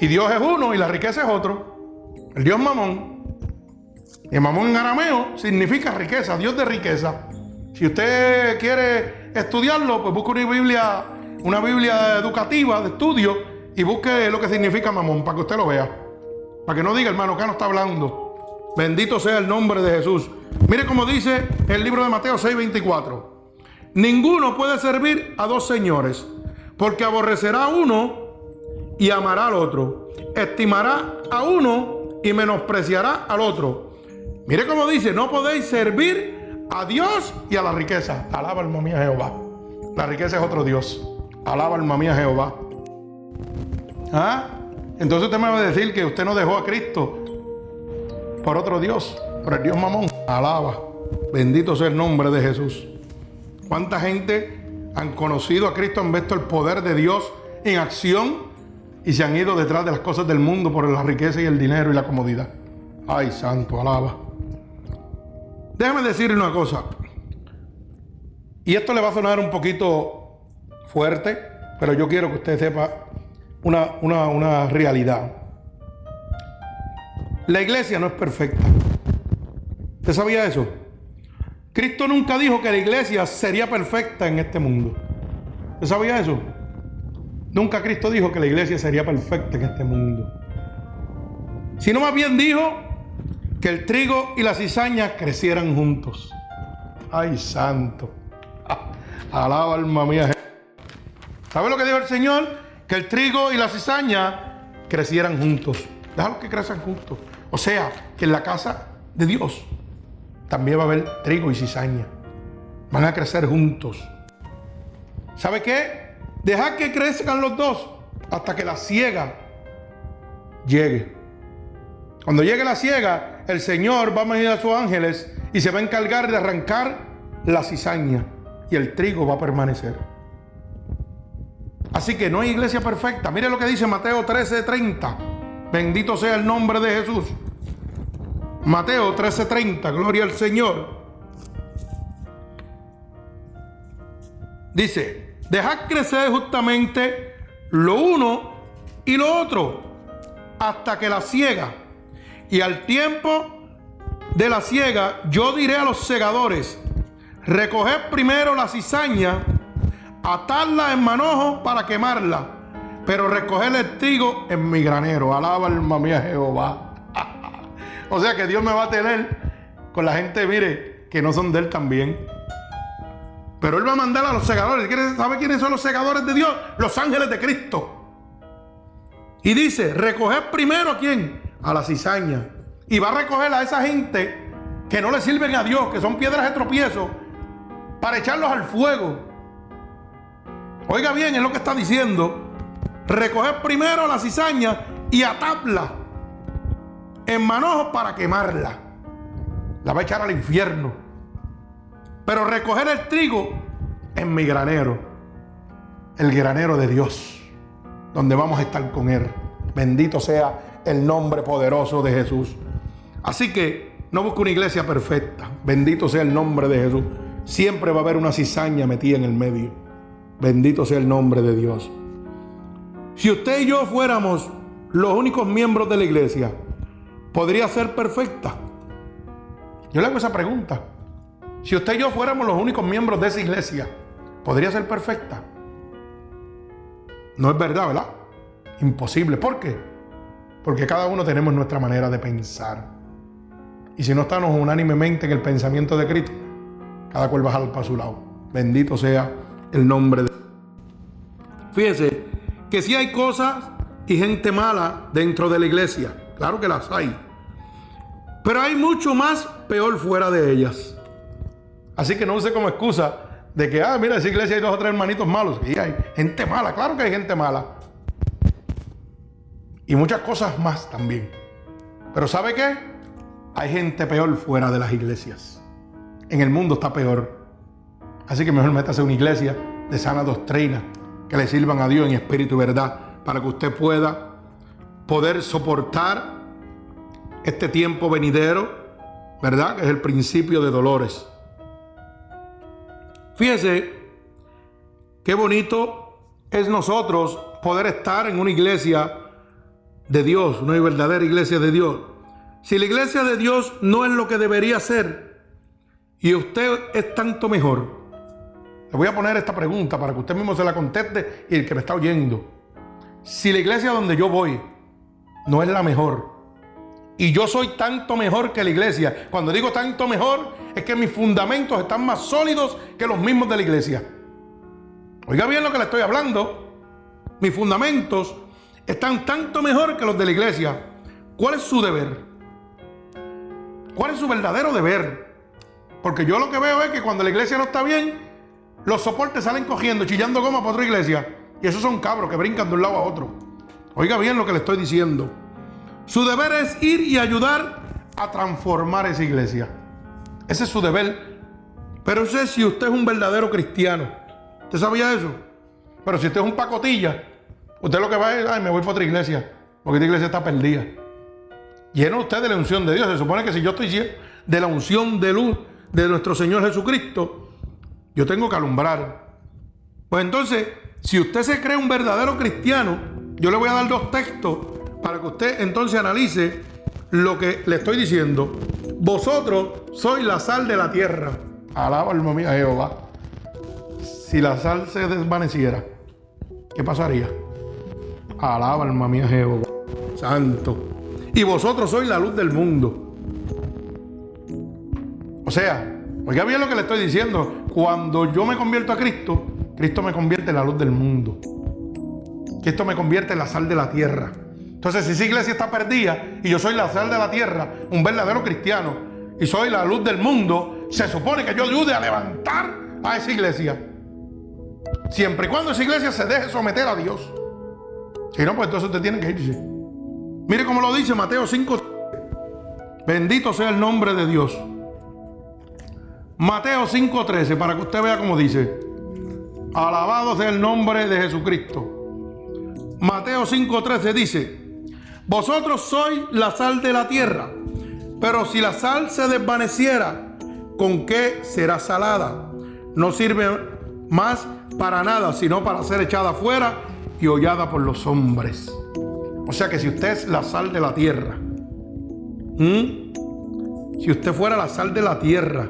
Y Dios es uno y la riqueza es otro. El Dios mamón. Y mamón en arameo significa riqueza, Dios de riqueza. Si usted quiere estudiarlo, pues busque una Biblia, una Biblia educativa de estudio y busque lo que significa mamón para que usted lo vea. Para que no diga, hermano, que no está hablando. Bendito sea el nombre de Jesús. Mire cómo dice el libro de Mateo 6:24. Ninguno puede servir a dos señores, porque aborrecerá a uno y amará al otro. Estimará a uno y menospreciará al otro. Mire cómo dice, no podéis servir a Dios y a la riqueza. Alaba alma mía Jehová. La riqueza es otro Dios. Alaba alma mía Jehová. ¿Ah? Entonces usted me va a decir que usted no dejó a Cristo por otro Dios, por el Dios mamón. Alaba. Bendito sea el nombre de Jesús. ¿Cuánta gente han conocido a Cristo, han visto el poder de Dios en acción y se han ido detrás de las cosas del mundo por la riqueza y el dinero y la comodidad? Ay, santo, alaba. Déjame decirle una cosa. Y esto le va a sonar un poquito fuerte, pero yo quiero que usted sepa una, una, una realidad. La iglesia no es perfecta. ¿Usted sabía eso? Cristo nunca dijo que la iglesia sería perfecta en este mundo. ¿Usted sabía eso? Nunca Cristo dijo que la iglesia sería perfecta en este mundo. Sino más bien dijo que el trigo y la cizaña crecieran juntos. Ay, santo. Alaba alma mía. ¿Sabe lo que dijo el Señor? Que el trigo y la cizaña crecieran juntos. Déjalo que crezcan juntos. O sea, que en la casa de Dios también va a haber trigo y cizaña. Van a crecer juntos. ¿Sabe qué? Deja que crezcan los dos hasta que la ciega llegue. Cuando llegue la ciega, el Señor va a venir a sus ángeles y se va a encargar de arrancar la cizaña y el trigo va a permanecer. Así que no hay iglesia perfecta. Mire lo que dice Mateo 13:30. Bendito sea el nombre de Jesús. Mateo 13:30, gloria al Señor. Dice, dejad crecer justamente lo uno y lo otro hasta que la ciega. Y al tiempo de la ciega, yo diré a los segadores, recoged primero la cizaña, atarla en manojo para quemarla, pero recoger el trigo en mi granero. Alaba alma mía Jehová. O sea que Dios me va a tener con la gente, mire, que no son de Él también. Pero Él va a mandar a los segadores. ¿Sabe quiénes son los segadores de Dios? Los ángeles de Cristo. Y dice, recoger primero a quién? A la cizaña. Y va a recoger a esa gente que no le sirven a Dios, que son piedras de tropiezo, para echarlos al fuego. Oiga bien, es lo que está diciendo. Recoger primero a la cizaña y atarla en manojo para quemarla. La va a echar al infierno. Pero recoger el trigo en mi granero. El granero de Dios. Donde vamos a estar con Él. Bendito sea el nombre poderoso de Jesús. Así que no busque una iglesia perfecta. Bendito sea el nombre de Jesús. Siempre va a haber una cizaña metida en el medio. Bendito sea el nombre de Dios. Si usted y yo fuéramos los únicos miembros de la iglesia, podría ser perfecta? Yo le hago esa pregunta. Si usted y yo fuéramos los únicos miembros de esa iglesia, ¿podría ser perfecta? No es verdad, ¿verdad? Imposible. ¿Por qué? Porque cada uno tenemos nuestra manera de pensar. Y si no estamos unánimemente en el pensamiento de Cristo, cada cual va para su lado. Bendito sea el nombre de Fíjese que si hay cosas y gente mala dentro de la iglesia. Claro que las hay. Pero hay mucho más peor fuera de ellas. Así que no use como excusa de que, ah, mira, esa iglesia hay dos o tres hermanitos malos. Y hay gente mala, claro que hay gente mala. Y muchas cosas más también. Pero ¿sabe qué? Hay gente peor fuera de las iglesias. En el mundo está peor. Así que mejor métase a una iglesia de sana doctrina, que le sirvan a Dios en espíritu y verdad, para que usted pueda poder soportar este tiempo venidero, ¿verdad? Que es el principio de dolores. Fíjese qué bonito es nosotros poder estar en una iglesia de Dios, una verdadera iglesia de Dios. Si la iglesia de Dios no es lo que debería ser y usted es tanto mejor, le voy a poner esta pregunta para que usted mismo se la conteste y el que me está oyendo. Si la iglesia donde yo voy no es la mejor y yo soy tanto mejor que la iglesia, cuando digo tanto mejor es que mis fundamentos están más sólidos que los mismos de la iglesia. Oiga bien lo que le estoy hablando. Mis fundamentos están tanto mejor que los de la iglesia. ¿Cuál es su deber? ¿Cuál es su verdadero deber? Porque yo lo que veo es que cuando la iglesia no está bien, los soportes salen cogiendo, chillando goma para otra iglesia. Y esos son cabros que brincan de un lado a otro. Oiga bien lo que le estoy diciendo. Su deber es ir y ayudar a transformar esa iglesia. Ese es su deber. Pero sé si usted es un verdadero cristiano. ¿Usted sabía eso? Pero si usted es un pacotilla, usted lo que va es, ay, me voy para otra iglesia. Porque esta iglesia está perdida. Lleno usted de la unción de Dios. Se supone que si yo estoy de la unción de luz de nuestro Señor Jesucristo, yo tengo que alumbrar. Pues entonces, si usted se cree un verdadero cristiano, yo le voy a dar dos textos para que usted entonces analice lo que le estoy diciendo. Vosotros sois la sal de la tierra. Alaba alma mía Jehová. Si la sal se desvaneciera, ¿qué pasaría? Alaba alma mía Jehová. Santo. Y vosotros sois la luz del mundo. O sea, Oiga bien lo que le estoy diciendo. Cuando yo me convierto a Cristo, Cristo me convierte en la luz del mundo. Cristo me convierte en la sal de la tierra. Entonces, si esa iglesia está perdida y yo soy la sal de la tierra, un verdadero cristiano, y soy la luz del mundo, se supone que yo ayude a levantar a esa iglesia. Siempre y cuando esa iglesia se deje someter a Dios. Si no, pues entonces usted tiene que irse. Mire cómo lo dice Mateo 5. Bendito sea el nombre de Dios. Mateo 5:13, para que usted vea cómo dice. Alabado sea el nombre de Jesucristo. Mateo 5:13 dice, vosotros sois la sal de la tierra, pero si la sal se desvaneciera, ¿con qué será salada? No sirve más para nada, sino para ser echada afuera y hollada por los hombres. O sea que si usted es la sal de la tierra, si usted fuera la sal de la tierra,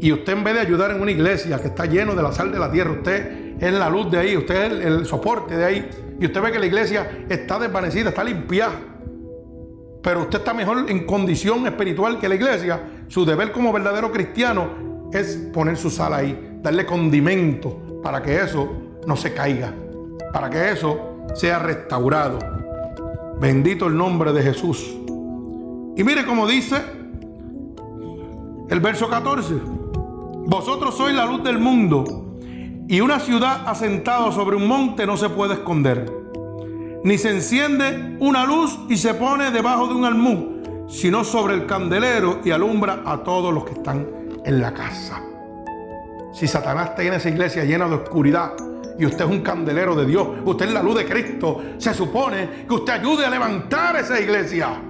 y usted en vez de ayudar en una iglesia que está lleno de la sal de la tierra, usted es la luz de ahí, usted es el, soporte de ahí. Y usted ve que la iglesia está desvanecida, está limpiada. Pero usted está mejor en condición espiritual que la iglesia. Su deber como verdadero cristiano es poner su sal ahí, darle condimento para que eso no se caiga, para que eso sea restaurado. Bendito el nombre de Jesús. Y mire cómo dice el verso 14. Vosotros sois la luz del mundo, y una ciudad asentada sobre un monte no se puede esconder. Ni se enciende una luz y se pone debajo de un almud, sino sobre el candelero y alumbra a todos los que están en la casa. Si Satanás tiene esa iglesia llena de oscuridad, y usted es un candelero de Dios, usted es la luz de Cristo, se supone que usted ayude a levantar esa iglesia,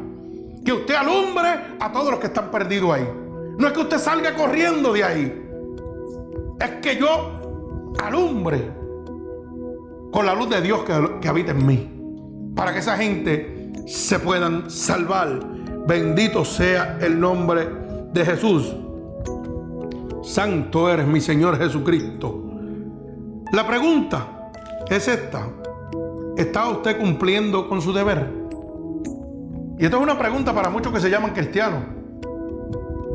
que usted alumbre a todos los que están perdidos ahí. No es que usted salga corriendo de ahí, es que yo alumbre con la luz de Dios que, habita en mí. Para que esa gente se puedan salvar. Bendito sea el nombre de Jesús. Santo eres mi Señor Jesucristo. La pregunta es esta. ¿Está usted cumpliendo con su deber? Y esta es una pregunta para muchos que se llaman cristianos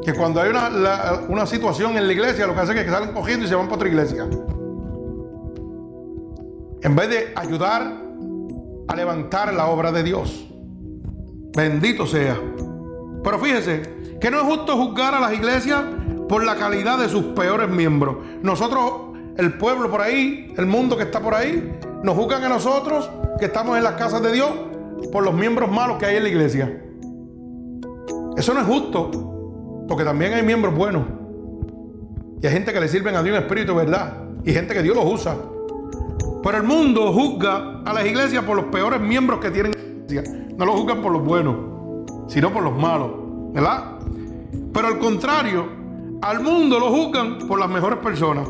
que cuando hay una, situación en la iglesia, lo que hacen es que salen cogiendo y se van para otra iglesia. En vez de ayudar a levantar la obra de Dios. Bendito sea. Pero fíjese que no es justo juzgar a las iglesias por la calidad de sus peores miembros. Nosotros, el pueblo por ahí, el mundo que está por ahí, nos juzgan a nosotros que estamos en las casas de Dios por los miembros malos que hay en la iglesia. Eso no es justo. Porque también hay miembros buenos. Y hay gente que le sirven a Dios en espíritu, ¿verdad? Y gente que Dios los usa. Pero el mundo juzga a las iglesias por los peores miembros que tienen. No lo juzgan por los buenos. sino por los malos, ¿verdad? Pero al contrario, al mundo lo juzgan por las mejores personas,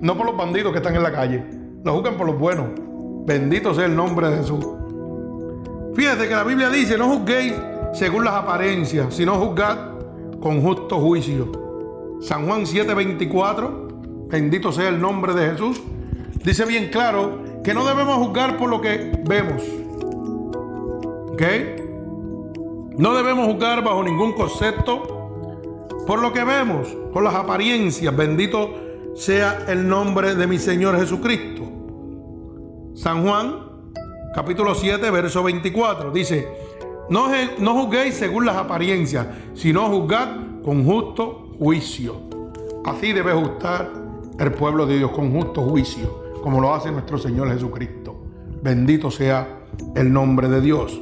no por los bandidos que están en la calle. Lo juzgan por los buenos. Bendito sea el nombre de Jesús. Fíjate que la Biblia dice, no juzguéis según las apariencias, sino juzgad con justo juicio. San Juan 7:24, bendito sea el nombre de Jesús, dice bien claro que no debemos juzgar por lo que vemos. ¿Ok? No debemos juzgar bajo ningún concepto por lo que vemos, por las apariencias. Bendito sea el nombre de mi Señor Jesucristo. San Juan, capítulo 7, verso 24, dice, no, no juzguéis según las apariencias, sino juzgad con justo juicio. Así debe ajustar el pueblo de Dios con justo juicio, como lo hace nuestro Señor Jesucristo. Bendito sea el nombre de Dios.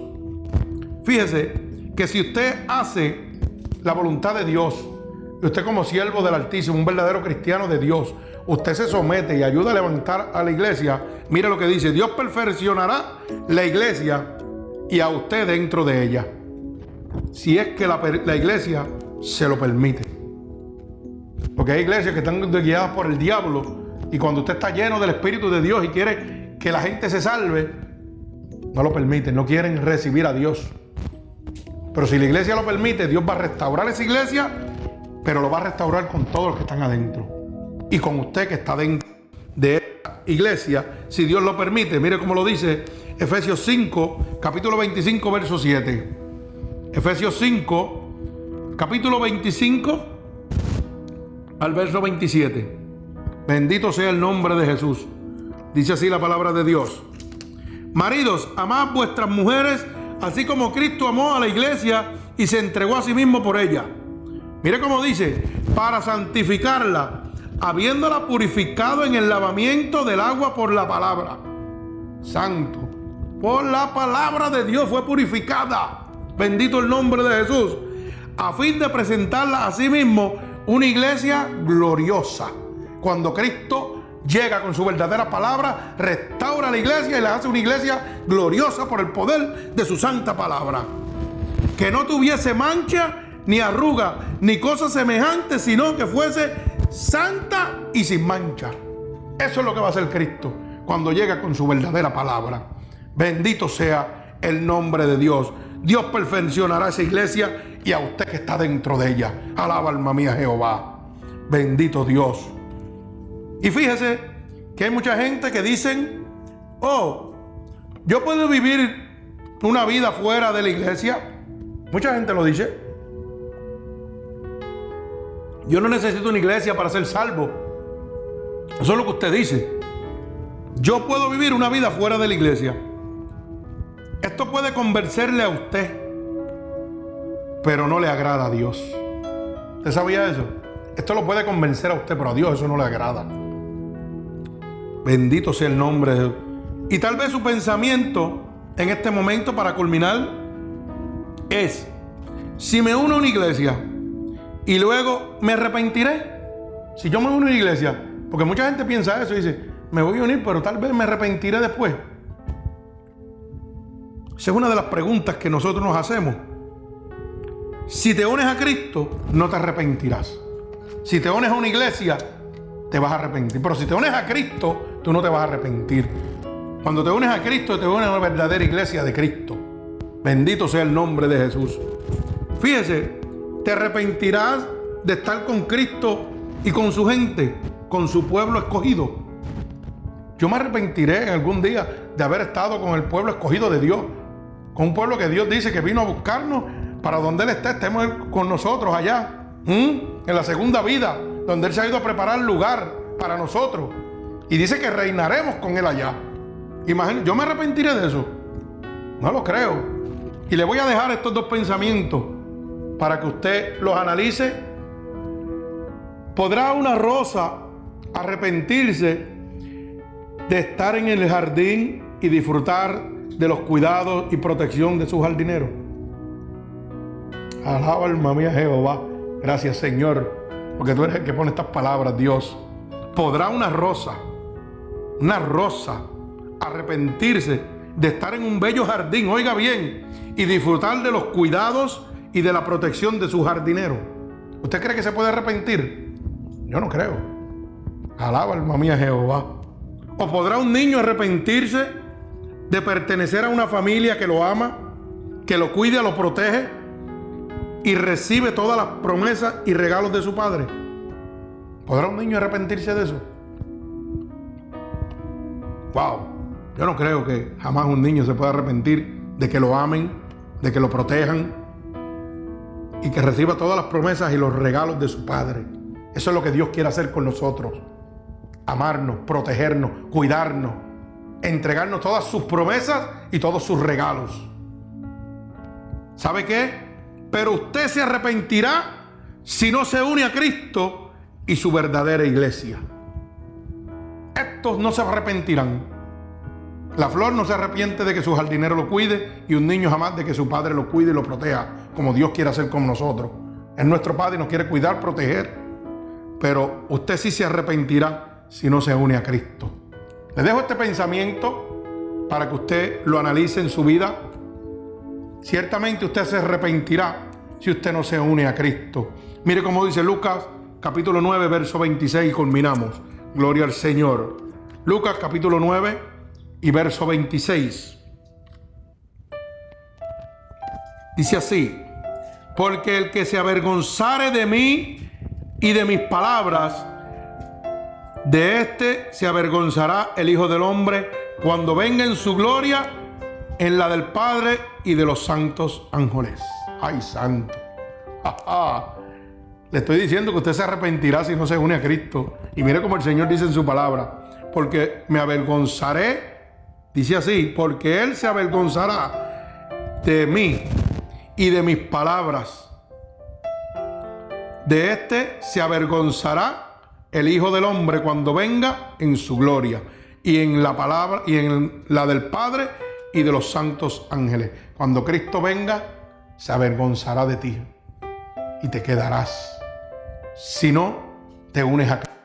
Fíjese que si usted hace la voluntad de Dios, y usted como siervo del Altísimo, un verdadero cristiano de Dios, usted se somete y ayuda a levantar a la iglesia, mire lo que dice, Dios perfeccionará la iglesia y a usted dentro de ella. Si es que la, la iglesia se lo permite. Porque hay iglesias que están guiadas por el diablo y cuando usted está lleno del Espíritu de Dios y quiere que la gente se salve, no lo permiten, no quieren recibir a Dios. Pero si la iglesia lo permite, Dios va a restaurar esa iglesia, pero lo va a restaurar con todos los que están adentro. Y con usted que está dentro de esta iglesia, si Dios lo permite. Mire cómo lo dice Efesios 5, capítulo 25, verso 7. Efesios 5, capítulo 25 al verso 27. Bendito sea el nombre de Jesús. Dice así la palabra de Dios. Maridos, amad vuestras mujeres así como Cristo amó a la iglesia y se entregó a sí mismo por ella. Mire cómo dice, para santificarla, habiéndola purificado en el lavamiento del agua por la palabra. Santo. Por la palabra de Dios fue purificada. Bendito el nombre de Jesús. A fin de presentarla a sí mismo una iglesia gloriosa. Cuando Cristo llega con su verdadera palabra, restaura la iglesia y la hace una iglesia gloriosa por el poder de su santa palabra. Que no tuviese mancha, ni arruga, ni cosa semejante, sino que fuese santa y sin mancha. Eso es lo que va a hacer Cristo cuando llega con su verdadera palabra. Bendito sea el nombre de Dios. Dios perfeccionará esa iglesia y a usted que está dentro de ella. Alaba alma mía Jehová. Bendito Dios. Y fíjese que hay mucha gente que dicen, oh, yo puedo vivir una vida fuera de la iglesia. Mucha gente lo dice. Yo no necesito una iglesia para ser salvo. Eso es lo que usted dice. Yo puedo vivir una vida fuera de la iglesia. Esto puede convencerle a usted, pero no le agrada a Dios. ¿Usted sabía eso? Esto lo puede convencer a usted, pero a Dios eso no le agrada. Bendito sea el nombre de. Y tal vez su pensamiento en este momento para culminar es, si me uno a una iglesia y luego me arrepentiré, si yo me uno a una iglesia, porque mucha gente piensa eso y dice, me voy a unir, pero tal vez me arrepentiré después. Esa es una de las preguntas que nosotros nos hacemos. Si te unes a Cristo, no te arrepentirás. Si te unes a una iglesia, te vas a arrepentir. Pero si te unes a Cristo, tú no te vas a arrepentir. Cuando te unes a Cristo, te unes a una verdadera iglesia de Cristo. Bendito sea el nombre de Jesús. Fíjese, te arrepentirás de estar con Cristo y con su gente, con su pueblo escogido. Yo me arrepentiré en algún día de haber estado con el pueblo escogido de Dios, con un pueblo que Dios dice que vino a buscarnos para donde Él esté, estemos con nosotros allá, en la segunda vida, donde Él se ha ido a preparar lugar para nosotros. Y dice que reinaremos con Él allá. Imagínate, yo me arrepentiré de eso. No lo creo. Y le voy a dejar estos dos pensamientos para que usted los analice. ¿Podrá una rosa arrepentirse de estar en el jardín y disfrutar de los cuidados y protección de su jardinero? Alaba alma mía Jehová. Gracias Señor, porque tú eres el que pone estas palabras, Dios. ¿Podrá una rosa una rosa, arrepentirse de estar en un bello jardín, oiga bien, y disfrutar de los cuidados y de la protección de su jardinero. ¿Usted cree que se puede arrepentir? Yo no creo. Alaba alma mía Jehová. ¿O podrá un niño arrepentirse de pertenecer a una familia que lo ama, que lo cuida, lo protege y recibe todas las promesas y regalos de su padre? ¿Podrá un niño arrepentirse de eso? Wow, yo no creo que jamás un niño se pueda arrepentir de que lo amen, de que lo protejan y que reciba todas las promesas y los regalos de su Padre. Eso es lo que Dios quiere hacer con nosotros. Amarnos, protegernos, cuidarnos, entregarnos todas sus promesas y todos sus regalos. ¿Sabe qué? Pero usted se arrepentirá si no se une a Cristo y su verdadera iglesia no se arrepentirán. La flor no se arrepiente de que su jardinero lo cuide y un niño jamás de que su padre lo cuide y lo proteja, como Dios quiere hacer con nosotros. Es nuestro Padre y nos quiere cuidar, proteger. Pero usted sí se arrepentirá si no se une a Cristo. Le dejo este pensamiento para que usted lo analice en su vida. Ciertamente usted se arrepentirá si usted no se une a Cristo. Mire cómo dice Lucas capítulo 9, verso 26 y culminamos. Gloria al Señor. Lucas capítulo 9 y verso 26. Dice así, porque el que se avergonzare de mí y de mis palabras, de éste se avergonzará el Hijo del Hombre cuando venga en su gloria, en la del Padre y de los santos ángeles. Ay, santo. Le estoy diciendo que usted se arrepentirá si no se une a Cristo. Y mire como el Señor dice en su palabra, porque me avergonzaré, dice así, porque Él se avergonzará de mí y de mis palabras. De este se avergonzará el Hijo del Hombre cuando venga en su gloria y en la palabra y en la del Padre y de los santos ángeles. Cuando Cristo venga, se avergonzará de ti y te quedarás si no te unes a Cristo.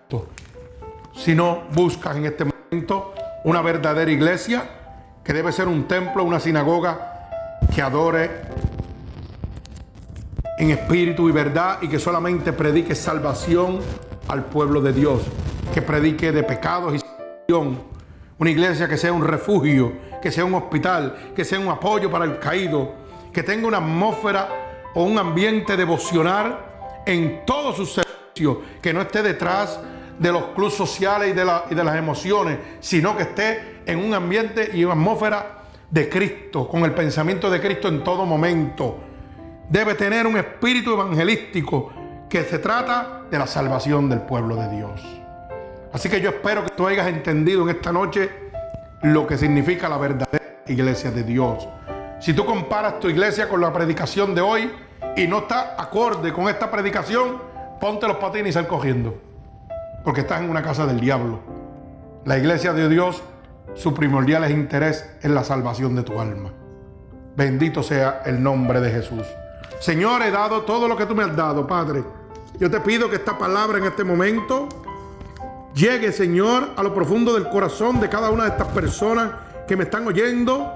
Si no buscas en este momento una verdadera iglesia que debe ser un templo, una sinagoga que adore en espíritu y verdad y que solamente predique salvación al pueblo de Dios, que predique de pecados y salvación. Una iglesia que sea un refugio, que sea un hospital, que sea un apoyo para el caído, que tenga una atmósfera o un ambiente devocional en todos sus servicios, que no esté detrás de los clubes sociales y de, y de las emociones, sino que esté en un ambiente y una atmósfera de Cristo, con el pensamiento de Cristo en todo momento. Debe tener un espíritu evangelístico que se trata de la salvación del pueblo de Dios. Así que yo espero que tú hayas entendido en esta noche lo que significa la verdadera iglesia de Dios. Si tú comparas tu iglesia con la predicación de hoy, y no está acorde con esta predicación, ponte los patines y sal cogiendo. Porque estás en una casa del diablo. La iglesia de Dios, su primordial interés es la salvación de tu alma. Bendito sea el nombre de Jesús. Señor, he dado todo lo que tú me has dado, Padre. Yo te pido que esta palabra en este momento llegue, Señor, a lo profundo del corazón de cada una de estas personas que me están oyendo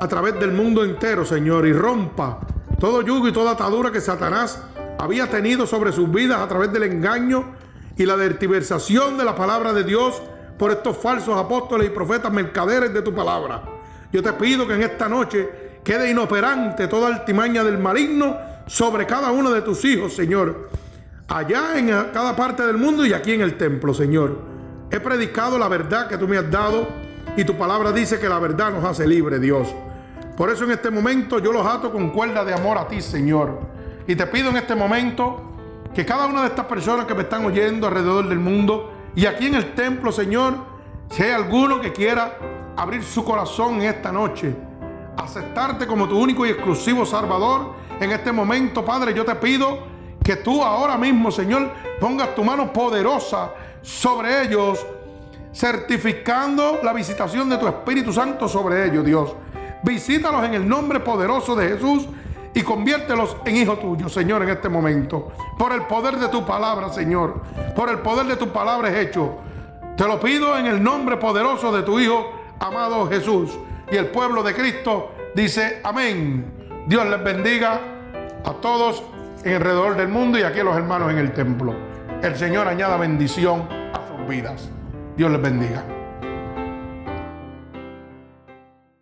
a través del mundo entero, Señor, y rompa todo yugo y toda atadura que Satanás había tenido sobre sus vidas a través del engaño y la dertiversación de la palabra de Dios por estos falsos apóstoles y profetas mercaderes de tu palabra. Yo te pido que en esta noche quede inoperante toda altimaña del maligno sobre cada uno de tus hijos, Señor. Allá en cada parte del mundo y aquí en el templo, Señor. He predicado la verdad que tú me has dado y tu palabra dice que la verdad nos hace libre, Dios. Por eso en este momento yo los ato con cuerda de amor a ti, Señor. Y te pido en este momento que cada una de estas personas que me están oyendo alrededor del mundo y aquí en el templo, Señor, si hay alguno que quiera abrir su corazón en esta noche, aceptarte como tu único y exclusivo Salvador, en este momento, Padre, yo te pido que tú ahora mismo, Señor, pongas tu mano poderosa sobre ellos, certificando la visitación de tu Espíritu Santo sobre ellos, Dios. Visítalos en el nombre poderoso de Jesús y conviértelos en hijos tuyos, Señor, en este momento. Por el poder de tu palabra, Señor. Por el poder de tu palabra es hecho. Te lo pido en el nombre poderoso de tu Hijo, amado Jesús. Y el pueblo de Cristo dice amén. Dios les bendiga a todos en alrededor del mundo y aquí a los hermanos en el templo. El Señor añada bendición a sus vidas. Dios les bendiga.